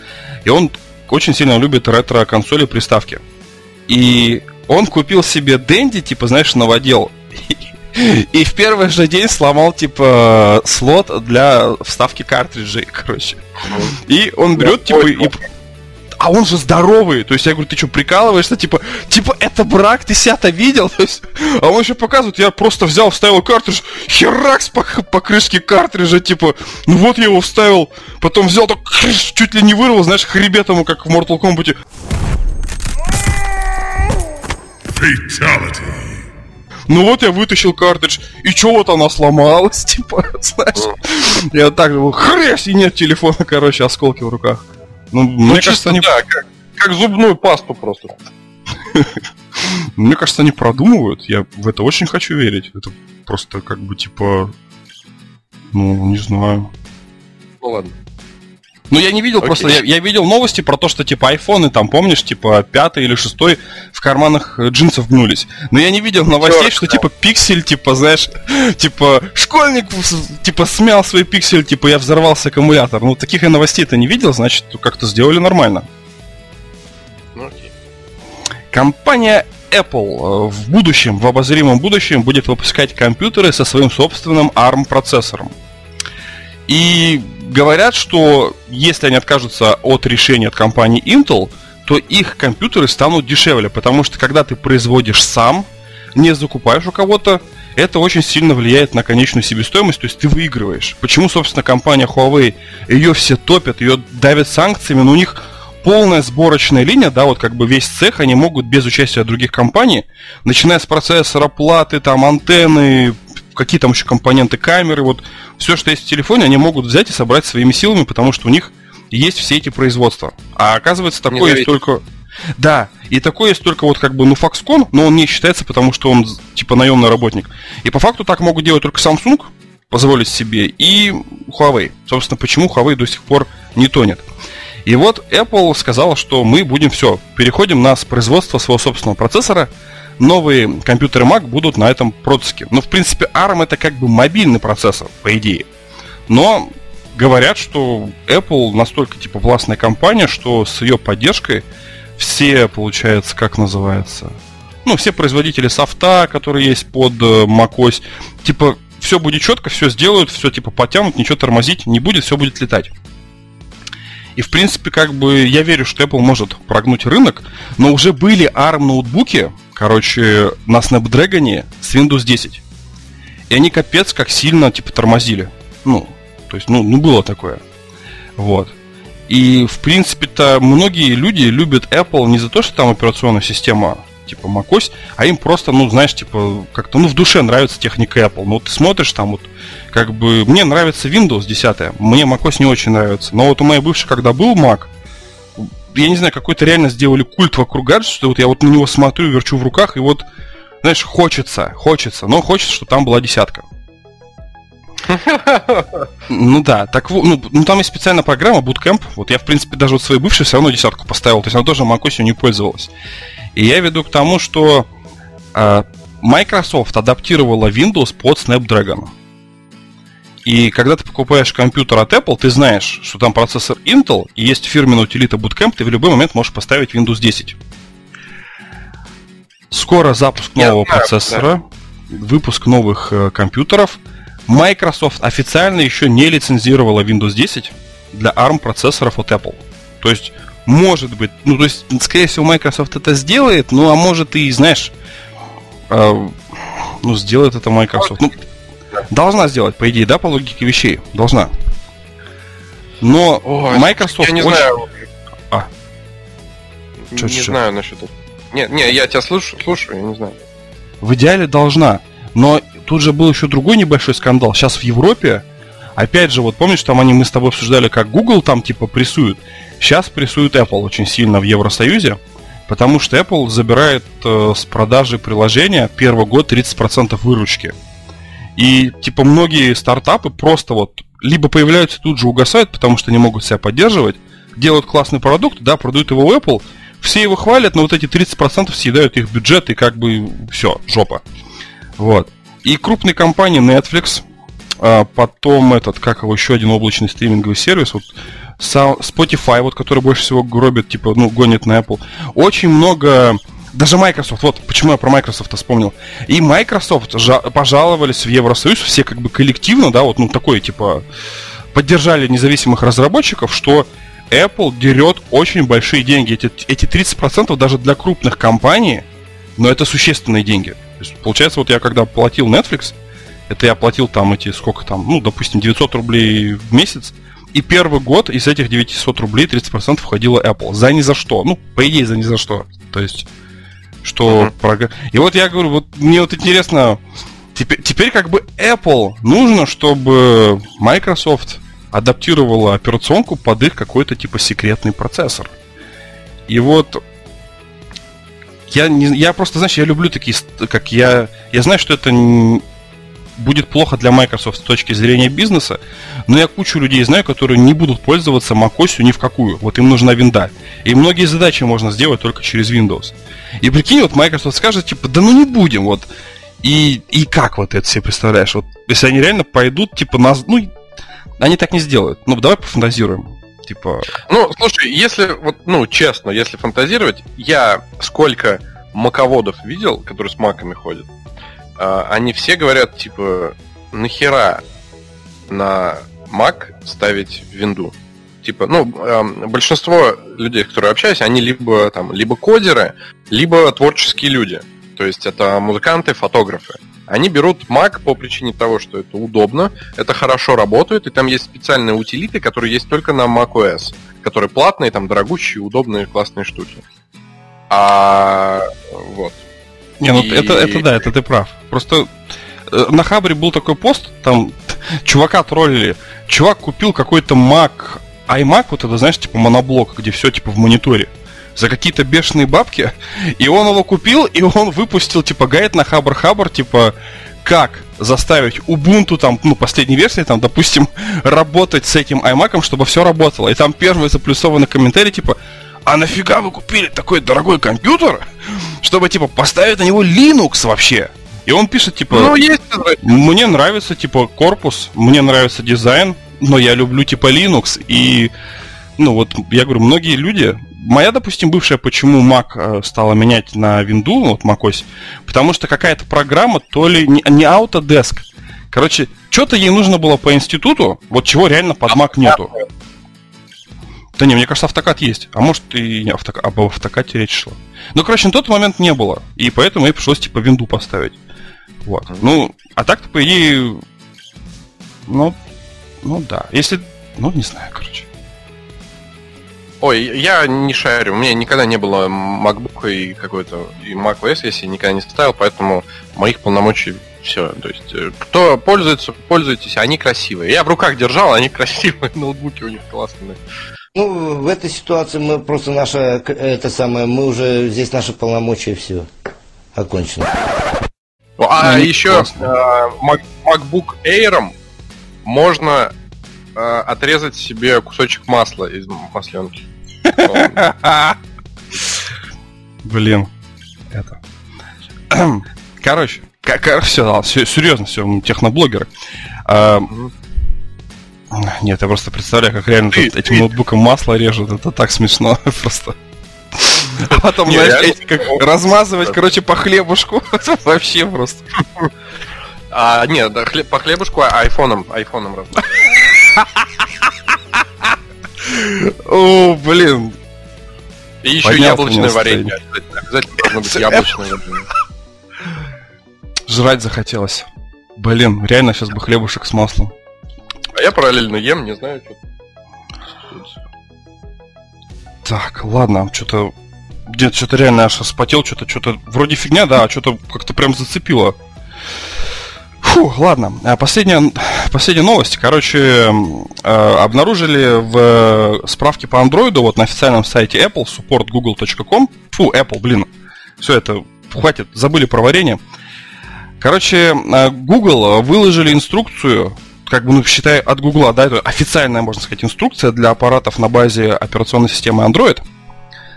И он очень сильно любит ретро-консоли приставки. И он купил себе Дэнди, типа, знаешь, новодел. И в первый же день сломал, типа, слот для вставки картриджей, короче. И он берет, типа, и... А он же здоровый. То есть я говорю, ты что, прикалываешься? Типа, типа, это брак, ты себя-то видел? То есть, а он еще показывает, я просто взял, вставил картридж, херакс по, по крышке картриджа, типа, ну вот я его вставил, потом взял, так чуть ли не вырвал, знаешь, хребет ему, как в Mortal Kombat. Ну вот я вытащил картридж, и чё вот она сломалась, типа, знаешь. Я так же, хрясь, и нет телефона, короче, осколки в руках. Ну, Ну, мне кажется, они, да, как, как зубную пасту просто. мне кажется, они продумывают. Я в это очень хочу верить. Это просто как бы типа, ну, не знаю. Ну ладно. Ну, я не видел Окей. просто, я, я видел новости про то, что, типа, айфоны, там, помнишь, типа, пятый или шестой в карманах э, джинсов гнулись. Но я не видел новостей, Чёрт, что, типа, пиксель, типа, знаешь, типа, школьник, типа, смял свой пиксель, типа, я взорвался аккумулятор. Ну, таких я новостей-то не видел, значит, как-то сделали нормально. Ну окей. Компания Apple э, в будущем, в обозримом будущем, будет выпускать компьютеры со своим собственным ARM-процессором. И говорят, что если они откажутся от решения от компании Intel, то их компьютеры станут дешевле, потому что когда ты производишь сам, не закупаешь у кого-то, это очень сильно влияет на конечную себестоимость, то есть ты выигрываешь. Почему, собственно, компания Huawei, ее все топят, ее давят санкциями, но у них полная сборочная линия, да, вот как бы весь цех, они могут без участия других компаний, начиная с процессора, платы, там, антенны, какие там еще компоненты камеры, вот все, что есть в телефоне, они могут взять и собрать своими силами, потому что у них есть все эти производства. А оказывается, такое есть только... Да, и такое есть только вот как бы, ну, Foxconn, но он не считается, потому что он типа наемный работник. И по факту так могут делать только Samsung, позволить себе, и Huawei. Собственно, почему Huawei до сих пор не тонет. И вот Apple сказала, что мы будем все, переходим на производство своего собственного процессора. Новые компьютеры Mac будут на этом процессоре. Ну, в принципе, ARM это как бы мобильный процессор, по идее. Но говорят, что Apple настолько типа властная компания, что с ее поддержкой все, получается, как называется, ну, все производители софта, которые есть под э, macOS, типа, все будет четко, все сделают, все типа потянут, ничего тормозить не будет, все будет летать. И в принципе, как бы я верю, что Apple может прогнуть рынок, но уже были ARM ноутбуки, короче, на Snapdragon с Windows 10. И они капец как сильно типа тормозили. Ну, то есть, ну, ну было такое. Вот. И, в принципе-то, многие люди любят Apple не за то, что там операционная система типа macOS, а им просто, ну, знаешь, типа, как-то, ну, в душе нравится техника Apple. Ну, вот ты смотришь там вот, как бы, мне нравится Windows 10, мне macOS не очень нравится. Но вот у моей бывшей, когда был Mac, я не знаю, какой-то реально сделали культ вокруг гаджета, что вот я вот на него смотрю, верчу в руках, и вот, знаешь, хочется, хочется, но хочется, чтобы там была десятка. Ну да, так ну, ну там есть специальная программа Bootcamp. Вот я, в принципе, даже вот своей бывшей все равно десятку поставил. То есть она тоже macOS не пользовалась. И я веду к тому, что а, Microsoft адаптировала Windows под Snapdragon. И когда ты покупаешь компьютер от Apple, ты знаешь, что там процессор Intel и есть фирменная утилита Bootcamp, ты в любой момент можешь поставить Windows 10. Скоро запуск Я нового знаю, процессора, выпуск новых э, компьютеров. Microsoft официально еще не лицензировала Windows 10 для ARM процессоров от Apple. То есть, может быть, ну, то есть, скорее всего, Microsoft это сделает, ну, а может и, знаешь, э, ну, сделает это Microsoft. Ну, должна сделать, по идее, да, по логике вещей? Должна. Но Ой, Microsoft Я не очень- знаю. А. Не Чё, чё? знаю насчет этого. Не, не, я тебя слушаю, слушаю, я не знаю. В идеале должна. Но тут же был еще другой небольшой скандал. Сейчас в Европе, опять же, вот помнишь, там они мы с тобой обсуждали, как Google там типа прессует. Сейчас прессует Apple очень сильно в Евросоюзе, потому что Apple забирает э, с продажи приложения первый год 30% выручки. И типа многие стартапы просто вот либо появляются тут же угасают, потому что не могут себя поддерживать, делают классный продукт, да, продают его в Apple, все его хвалят, но вот эти 30% съедают их бюджет, и как бы все, жопа. Вот. И крупные компании Netflix, а, потом этот, как его, еще один облачный стриминговый сервис, вот Spotify, вот, который больше всего гробит, типа, ну, гонит на Apple. Очень много даже Microsoft, вот почему я про Microsoft вспомнил. И Microsoft жа- пожаловались в Евросоюз, все как бы коллективно, да, вот, ну, такое, типа, поддержали независимых разработчиков, что Apple дерет очень большие деньги. Эти, эти 30% даже для крупных компаний, но это существенные деньги. То есть, получается, вот я когда платил Netflix, это я платил там эти, сколько там, ну, допустим, 900 рублей в месяц, и первый год из этих 900 рублей 30% входило Apple. За ни за что. Ну, по идее, за ни за что. То есть, что... Програ- И вот я говорю, вот мне вот интересно, теперь, теперь как бы Apple нужно, чтобы Microsoft адаптировала операционку под их какой-то типа секретный процессор. И вот я, не, я просто, знаешь, я люблю такие, как я, я знаю, что это н- будет плохо для Microsoft с точки зрения бизнеса, но я кучу людей знаю, которые не будут пользоваться macOS ни в какую. Вот им нужна винда. И многие задачи можно сделать только через Windows. И прикинь, вот Microsoft скажет, типа, да ну не будем, вот. И, и как вот это себе представляешь? Вот если они реально пойдут, типа, нас, ну, они так не сделают. Ну, давай пофантазируем. Типа, Ну, слушай, если вот, ну, честно, если фантазировать, я сколько маководов видел, которые с маками ходят, а, они все говорят, типа, нахера на Mac ставить винду? Типа, ну, эм, большинство людей, с которыми общаюсь, они либо там, либо кодеры, либо творческие люди. То есть это музыканты, фотографы. Они берут Mac по причине того, что это удобно, это хорошо работает, и там есть специальные утилиты, которые есть только на macOS, которые платные, там дорогущие, удобные, классные штуки. А вот. Не, ну И- это, это да, это ты прав. Просто э, на Хабре был такой пост, там чувака троллили. Чувак купил какой-то Mac, iMac, вот это, знаешь, типа моноблок, где все типа в мониторе. За какие-то бешеные бабки. И он его купил, и он выпустил, типа, гайд на Хабр Хабр, типа, как заставить Ubuntu, там, ну, последней версии, там, допустим, работать с этим iMac, чтобы все работало. И там первый заплюсованный комментарий, типа, а нафига вы купили такой дорогой компьютер, чтобы, типа, поставить на него Linux вообще? И он пишет, типа, Ну, есть мне нравится, типа, корпус, мне нравится дизайн, но я люблю, типа, Linux. И, ну, вот, я говорю, многие люди... Моя, допустим, бывшая, почему Mac э, стала менять на Windows, ну, вот macOS, потому что какая-то программа, то ли не, не Autodesk. Короче, что-то ей нужно было по институту, вот чего реально под Mac нету. Да не, мне кажется, автокат есть. А может и не автокат, об автокате речь шла. Ну, короче, на тот момент не было. И поэтому ей пришлось типа винду поставить. Вот. Ну, а так-то, по идее, ну, ну да. Если, ну, не знаю, короче. Ой, я не шарю. У меня никогда не было MacBook и какой-то и macOS, если я никогда не ставил, поэтому моих полномочий все. То есть, э, кто пользуется, пользуйтесь, они красивые. Я в руках держал, они красивые, ноутбуки у них классные. Ну, в этой ситуации мы просто наша, это самое, мы уже здесь наши полномочия все окончено. А Ну, еще классно. Mac- MacBook Air можно э, отрезать себе кусочек масла из масленки. Блин. Это. Короче, все, серьезно, все, техноблогеры. А, Нет, я просто представляю, как реально Ты- тут этим ты- ноутбуком масло режут. Это так смешно просто. А потом, знаешь, как размазывать, короче, по хлебушку. Вообще просто. А, нет, да, хлеб- по хлебушку а айфоном, айфоном раз. О, блин. И еще яблочное варенье. Обязательно, должно быть яблочное варенье. Жрать захотелось. Блин, реально сейчас бы хлебушек с маслом. А я параллельно ем, не знаю, что. Так, ладно, что-то... Нет, что-то реально аж спотел, что-то, что-то... Вроде фигня, да, а что-то как-то прям зацепило. Фу, ладно. А Последняя, последняя новость. Короче, э, обнаружили в э, справке по андроиду, вот на официальном сайте Apple, supportgoogle.com. Фу, Apple, блин. Все это, хватит, забыли про варенье. Короче, э, Google выложили инструкцию, как бы, ну, считай, от Google, да, это официальная, можно сказать, инструкция для аппаратов на базе операционной системы Android,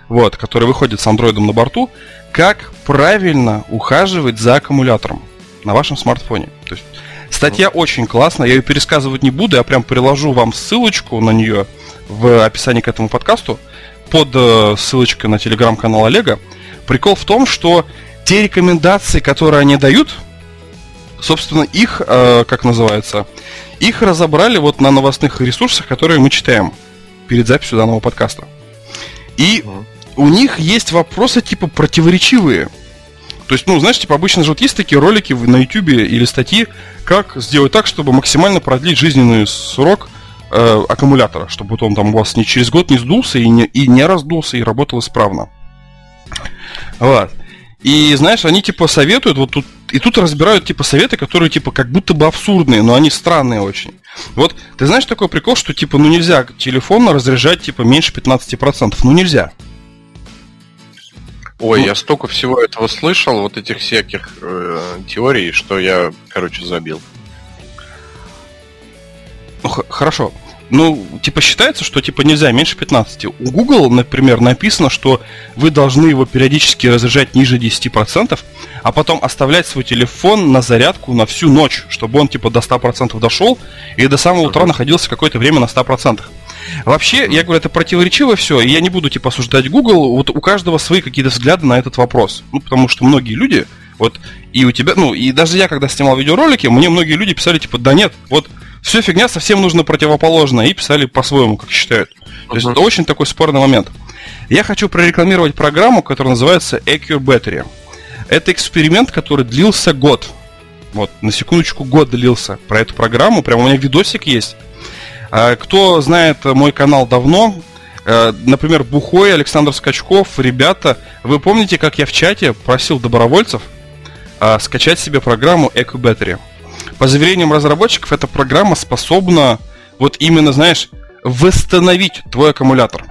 вот, который выходит с андроидом на борту, как правильно ухаживать за аккумулятором на вашем смартфоне. То есть статья очень классная, я ее пересказывать не буду, я прям приложу вам ссылочку на нее в описании к этому подкасту под э, ссылочкой на телеграм-канал Олега. Прикол в том, что те рекомендации, которые они дают, собственно, их, э, как называется, их разобрали вот на новостных ресурсах, которые мы читаем перед записью данного подкаста. И у них есть вопросы типа противоречивые. То есть, ну, знаешь, типа обычно же вот есть такие ролики на YouTube или статьи, как сделать так, чтобы максимально продлить жизненный срок э, аккумулятора, чтобы вот он там у вас не через год не сдулся и не, и не раздулся и работал исправно. Вот. И знаешь, они типа советуют, вот тут, и тут разбирают типа советы, которые типа как будто бы абсурдные, но они странные очень. Вот, ты знаешь такой прикол, что типа, ну нельзя телефон разряжать типа меньше 15%, ну нельзя. Ой, Ну- я столько всего этого слышал, вот этих всяких э, теорий, что я, короче, забил. Ну, хорошо. Ну, типа считается, что типа нельзя меньше 15. У Google, например, написано, что вы должны его периодически разряжать ниже 10%, а потом оставлять свой телефон на зарядку на всю ночь, чтобы он типа до 100% дошел и до самого утра находился какое-то время на 100%. Вообще, я говорю, это противоречиво все, и я не буду типа осуждать Google, вот у каждого свои какие-то взгляды на этот вопрос. Ну, потому что многие люди, вот, и у тебя, ну, и даже я, когда снимал видеоролики, мне многие люди писали, типа, да нет, вот, все фигня, совсем нужно противоположное, и писали по-своему, как считают. То есть это очень такой спорный момент. Я хочу прорекламировать программу, которая называется Accure Battery. Это эксперимент, который длился год. Вот, на секундочку, год длился про эту программу. Прям у меня видосик есть. А, Кто знает мой канал давно, э, например, Бухой, Александр Скачков, ребята, вы помните, как я в чате просил добровольцев а, скачать себе программу Eco Battery? По заверениям разработчиков, эта программа способна вот именно, знаешь, восстановить твой аккумулятор.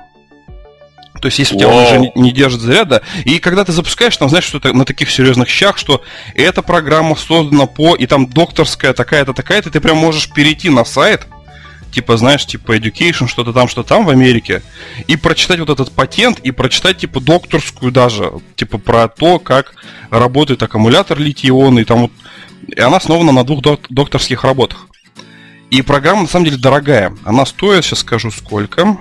То есть, если у тебя он уже не, не держит заряда, и когда ты запускаешь, там, знаешь, что-то на таких серьезных щах, что эта программа создана по, и там докторская такая-то, такая-то, ты прям можешь перейти на сайт, типа, знаешь, типа education, что-то там, что там в Америке, и прочитать вот этот патент, и прочитать, типа, докторскую даже, типа, про то, как работает аккумулятор литий-ионный, там вот, и она основана на двух док- докторских работах. И программа, на самом деле, дорогая. Она стоит, сейчас скажу, сколько.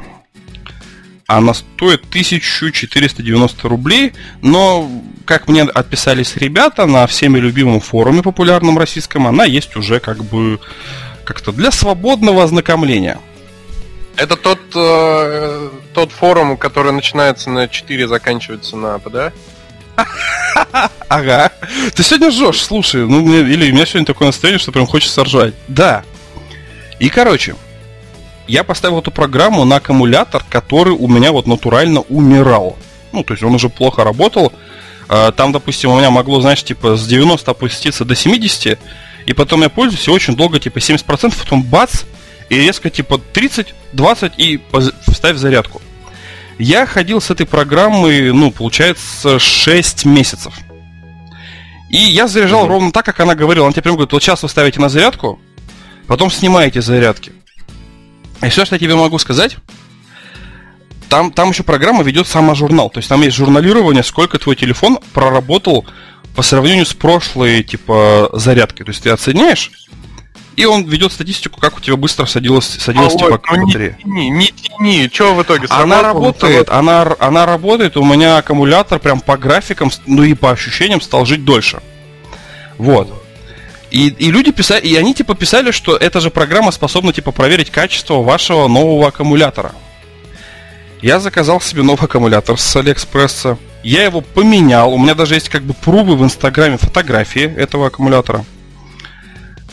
Она стоит 1490 рублей, но, как мне отписались ребята на всеми любимом форуме популярном российском, она есть уже как бы как-то для свободного ознакомления. Это тот, э, тот форум, который начинается на 4, заканчивается на ПДА? Ага. Ты сегодня жжешь, слушай, ну мне, или у меня сегодня такое настроение, что прям хочется ржать. Да. И короче, я поставил эту программу на аккумулятор, который у меня вот натурально умирал. Ну, то есть он уже плохо работал. А, Там, допустим, у меня могло, знаешь, типа с 90 опуститься до 70, и потом я пользуюсь и очень долго, типа 70%, потом бац, и резко типа 30, 20 и вставь зарядку. Я ходил с этой программой, ну, получается, 6 месяцев. И я заряжал Мгм. ровно так, как она говорила. Она тебе прям говорит, вот сейчас вы ставите на зарядку, потом снимаете зарядки. И все, что я тебе могу сказать, там, там еще программа ведет саможурнал. То есть там есть журналирование, сколько твой телефон проработал по сравнению с прошлой, типа, зарядкой. То есть ты отсоединяешь, и он ведет статистику, как у тебя быстро садилась, садилась Ой, типа, ну не батарея. тяни, не. Че в итоге Она работает, она, она работает, у меня аккумулятор прям по графикам, ну и по ощущениям стал жить дольше. Вот. И, и люди писали, и они типа писали, что эта же программа способна типа проверить качество вашего нового аккумулятора. Я заказал себе новый аккумулятор с Алиэкспресса. Я его поменял. У меня даже есть как бы прубы в Инстаграме фотографии этого аккумулятора.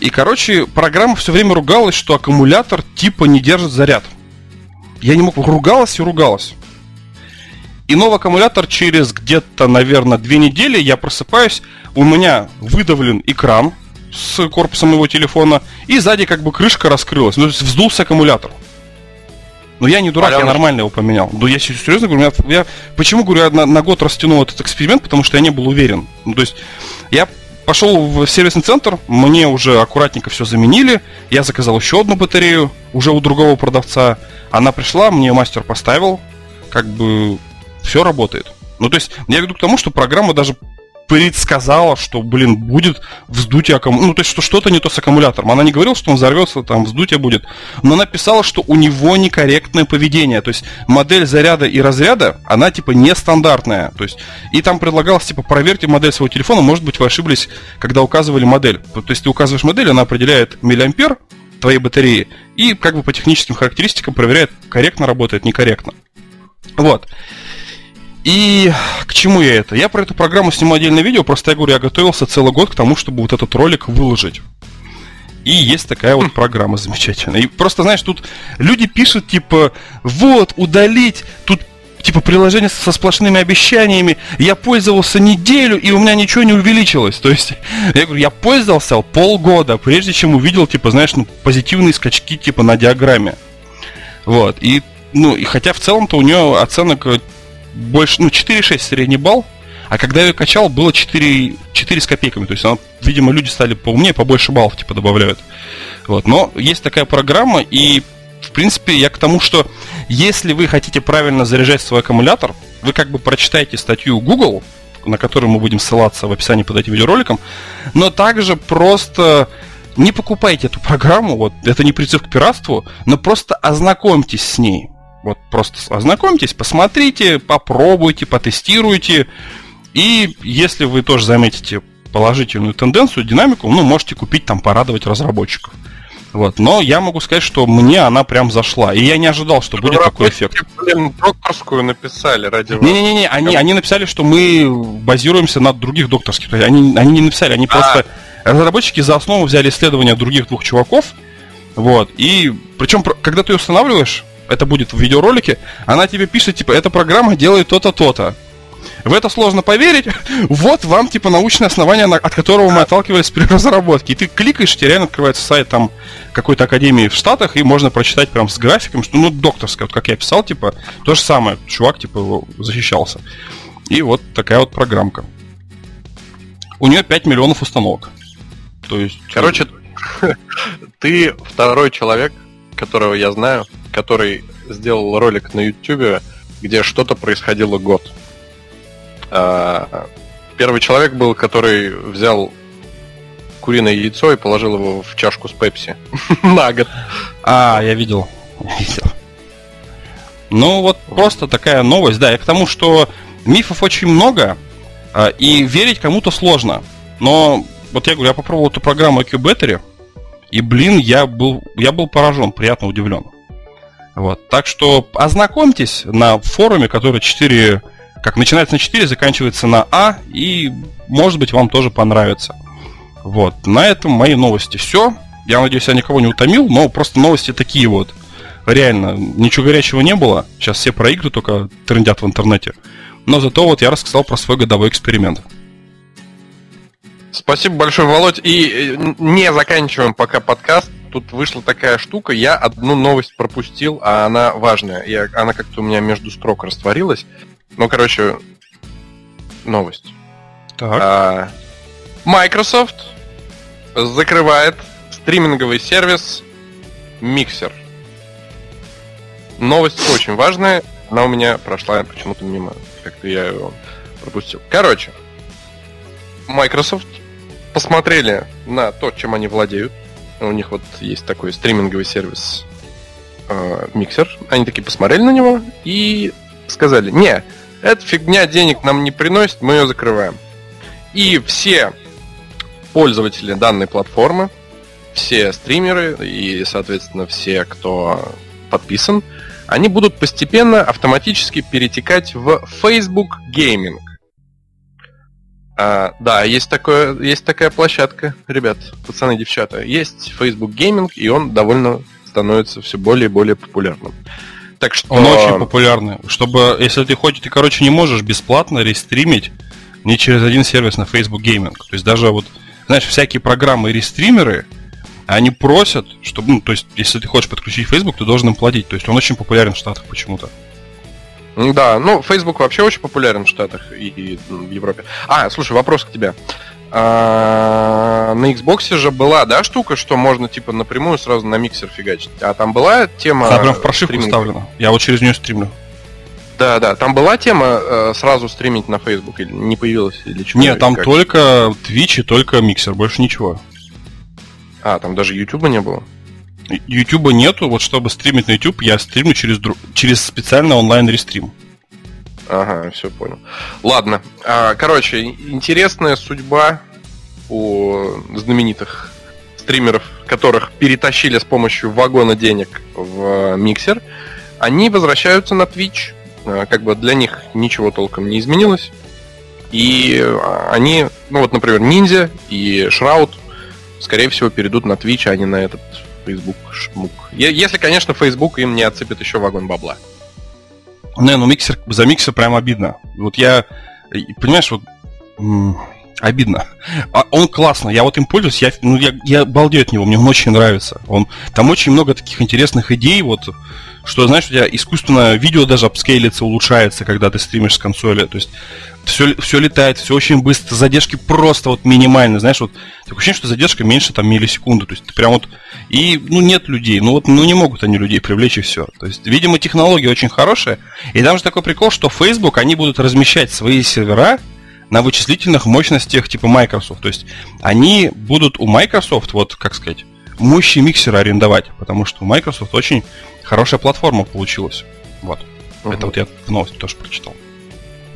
И, короче, программа все время ругалась, что аккумулятор типа не держит заряд. Я не мог, ругалась и ругалась. И новый аккумулятор через где-то, наверное, две недели я просыпаюсь, у меня выдавлен экран с корпусом моего телефона, и сзади как бы крышка раскрылась, ну, то есть вздулся аккумулятор. Но я не дурак, я Аляныч. нормально его поменял. Ну, я се- серьезно говорю, я, я- почему, говорю, я на, на год растянул этот эксперимент, потому что я не был уверен. Ну, то есть, я пошел в сервисный центр, мне уже аккуратненько все заменили, я заказал еще одну батарею, уже у другого продавца. Она пришла, мне мастер поставил, как бы все работает. Ну, то есть, я веду к тому, что программа даже предсказала, что, блин, будет вздутие аккумулятора. Ну, то есть, что что-то не то с аккумулятором. Она не говорила, что он взорвется, там, вздутие будет. Но она писала, что у него некорректное поведение. То есть, модель заряда и разряда, она, типа, нестандартная. То есть, и там предлагалось, типа, проверьте модель своего телефона. Может быть, вы ошиблись, когда указывали модель. То есть, ты указываешь модель, она определяет миллиампер твоей батареи. И, как бы, по техническим характеристикам проверяет, корректно работает, некорректно. Вот. И к чему я это? Я про эту программу сниму отдельное видео, просто я говорю, я готовился целый год к тому, чтобы вот этот ролик выложить. И есть такая вот программа замечательная. И просто, знаешь, тут люди пишут, типа, вот, удалить, тут типа приложение со сплошными обещаниями. Я пользовался неделю, и у меня ничего не увеличилось. То есть, я говорю, я пользовался полгода, прежде чем увидел, типа, знаешь, ну, позитивные скачки, типа, на диаграмме. Вот. И, ну, и хотя в целом-то у нее оценок больше, ну, 4,6 средний балл, а когда я ее качал, было 4, 4 с копейками. То есть, она, видимо, люди стали поумнее, побольше баллов, типа, добавляют. Вот. Но есть такая программа, и, в принципе, я к тому, что если вы хотите правильно заряжать свой аккумулятор, вы как бы прочитаете статью Google, на которую мы будем ссылаться в описании под этим видеороликом, но также просто не покупайте эту программу, вот это не призыв к пиратству, но просто ознакомьтесь с ней. Вот просто ознакомьтесь, посмотрите, попробуйте, потестируйте. И если вы тоже заметите положительную тенденцию, динамику, ну, можете купить там, порадовать разработчиков. Вот. Но я могу сказать, что мне она прям зашла. И я не ожидал, что будет такой эффект. Блин, докторскую написали ради вас. Не-не-не, они, они написали, что мы базируемся на других докторских. Они, они не написали, они А. просто... Разработчики за основу взяли исследования других двух чуваков. Вот. И причем, когда ты ее устанавливаешь, это будет в видеоролике, она тебе пишет, типа, эта программа делает то-то, то-то. В это сложно поверить. Вот вам, типа, научное основание, от которого мы отталкивались при разработке. И ты кликаешь, тебе реально открывается сайт там какой-то академии в Штатах, и можно прочитать прям с графиком, что, ну, докторская, вот как я писал, типа, то же самое. Чувак, типа, защищался. И вот такая вот программка. У нее 5 миллионов установок. То есть... Короче, ты второй человек, которого я знаю, который сделал ролик на YouTube, где что-то происходило год. А, Первый человек был, который взял куриное яйцо и положил его в чашку с пепси на год. А, я видел. Видел. Ну, вот просто такая новость, да. И к тому, что мифов очень много, а, и верить кому-то сложно. Но, вот я говорю, я попробовал эту программу IQ Battery, и, блин, я был, я был поражен, приятно удивлен. Вот. Так что ознакомьтесь на форуме, который 4, как начинается на 4, заканчивается на А, и, может быть, вам тоже понравится. Вот. На этом мои новости все. Я надеюсь, я никого не утомил, но просто новости такие вот. Реально, ничего горячего не было. Сейчас все про игры только трендят в интернете. Но зато вот я рассказал про свой годовой эксперимент. Спасибо большое, Володь. И э, не заканчиваем пока подкаст. Тут вышла такая штука. Я одну новость пропустил, а она важная. Я, она как-то у меня между строк растворилась. Ну, короче, новость. Так. А, Microsoft закрывает стриминговый сервис Mixer. Новость очень важная. Она у меня прошла почему-то мимо. Как-то я ее пропустил. Короче, Microsoft посмотрели на то, чем они владеют. У них вот есть такой стриминговый сервис э, Mixer. Они такие посмотрели на него и сказали, не, эта фигня денег нам не приносит, мы ее закрываем. И все пользователи данной платформы, все стримеры и, соответственно, все, кто подписан, они будут постепенно автоматически перетекать в Facebook Gaming. А, да, есть, такое, есть такая площадка, ребят, пацаны, девчата. Есть Facebook Gaming, и он довольно становится все более и более популярным. Так что... Он очень популярный. Чтобы, если ты хоть, ты, короче, не можешь бесплатно рестримить не через один сервис на Facebook Gaming. То есть даже вот, знаешь, всякие программы и рестримеры, они просят, чтобы, ну, то есть, если ты хочешь подключить Facebook, ты должен им платить. То есть он очень популярен в Штатах почему-то. Да, ну, Facebook вообще очень популярен в Штатах и, и в Европе. А, слушай, вопрос к тебе. А, на Xbox же была, да, штука, что можно, типа, напрямую сразу на миксер фигачить. А там была тема... Она прям в прошивку вставлена. Я вот через нее стримлю. Да, да. Там была тема э, сразу стримить на Facebook или не появилась или что? Нет, там Как? только Twitch и только миксер, больше ничего. А, там даже YouTube не было. Ютуба нету, вот чтобы стримить на YouTube, я стримлю через, дру- через специальный онлайн-рестрим. Ага, все понял. Ладно. А, короче, интересная судьба у знаменитых стримеров, которых перетащили с помощью вагона денег в миксер. Они возвращаются на Twitch. А, Как бы для них ничего толком не изменилось. И а, они, ну вот, например, Ниндзя и Шраут, скорее всего, перейдут на Twitch, а не на этот Facebook шмук. Если, конечно, Facebook им не отсыпет еще вагон бабла. Не, ну миксер, за миксер прям обидно. Вот я, понимаешь, вот м, обидно. А он классно, я вот им пользуюсь, я, ну, я, я балдею от него, мне он очень нравится. Он, там очень много таких интересных идей, вот, что, знаешь, у тебя искусственно видео даже апскейлится, улучшается, когда ты стримишь с консоли. То есть все, все летает, все очень быстро, задержки просто вот минимальные, знаешь, вот такое ощущение, что задержка меньше там миллисекунды, то есть ты прям вот, и, ну, нет людей, ну вот, ну не могут они людей привлечь и все. То есть, видимо, технология очень хорошая, и там же такой прикол, что Facebook, они будут размещать свои сервера на вычислительных мощностях типа Microsoft, то есть они будут у Microsoft, вот, как сказать, мощи миксера арендовать, потому что у Microsoft очень хорошая платформа получилась. Вот. Это вот я в новости тоже прочитал.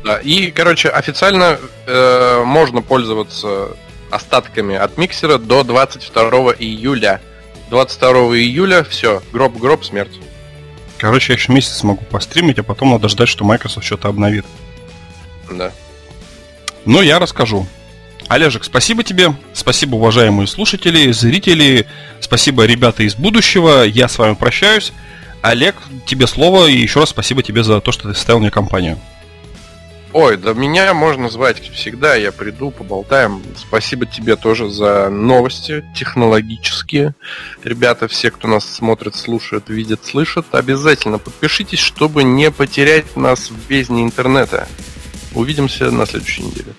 Да, и, короче, официально э, можно пользоваться остатками от миксера до 22 июля. 22 июля все, гроб-гроб, смерть. Короче, я еще месяц смогу постримить, а потом надо ждать, что Microsoft что-то обновит. Да. Ну, я расскажу. Олежек, спасибо тебе. Спасибо, уважаемые слушатели, зрители. Спасибо, ребята из будущего. Я с вами прощаюсь. Олег, тебе слово. И еще раз спасибо тебе за то, что ты составил мне компанию. Ой, да меня можно звать всегда, я приду, поболтаем. Спасибо тебе тоже за новости технологические. Ребята, все, кто нас смотрит, слушает, видит, слышит, обязательно подпишитесь, чтобы не потерять нас в бездне интернета. Увидимся на следующей неделе.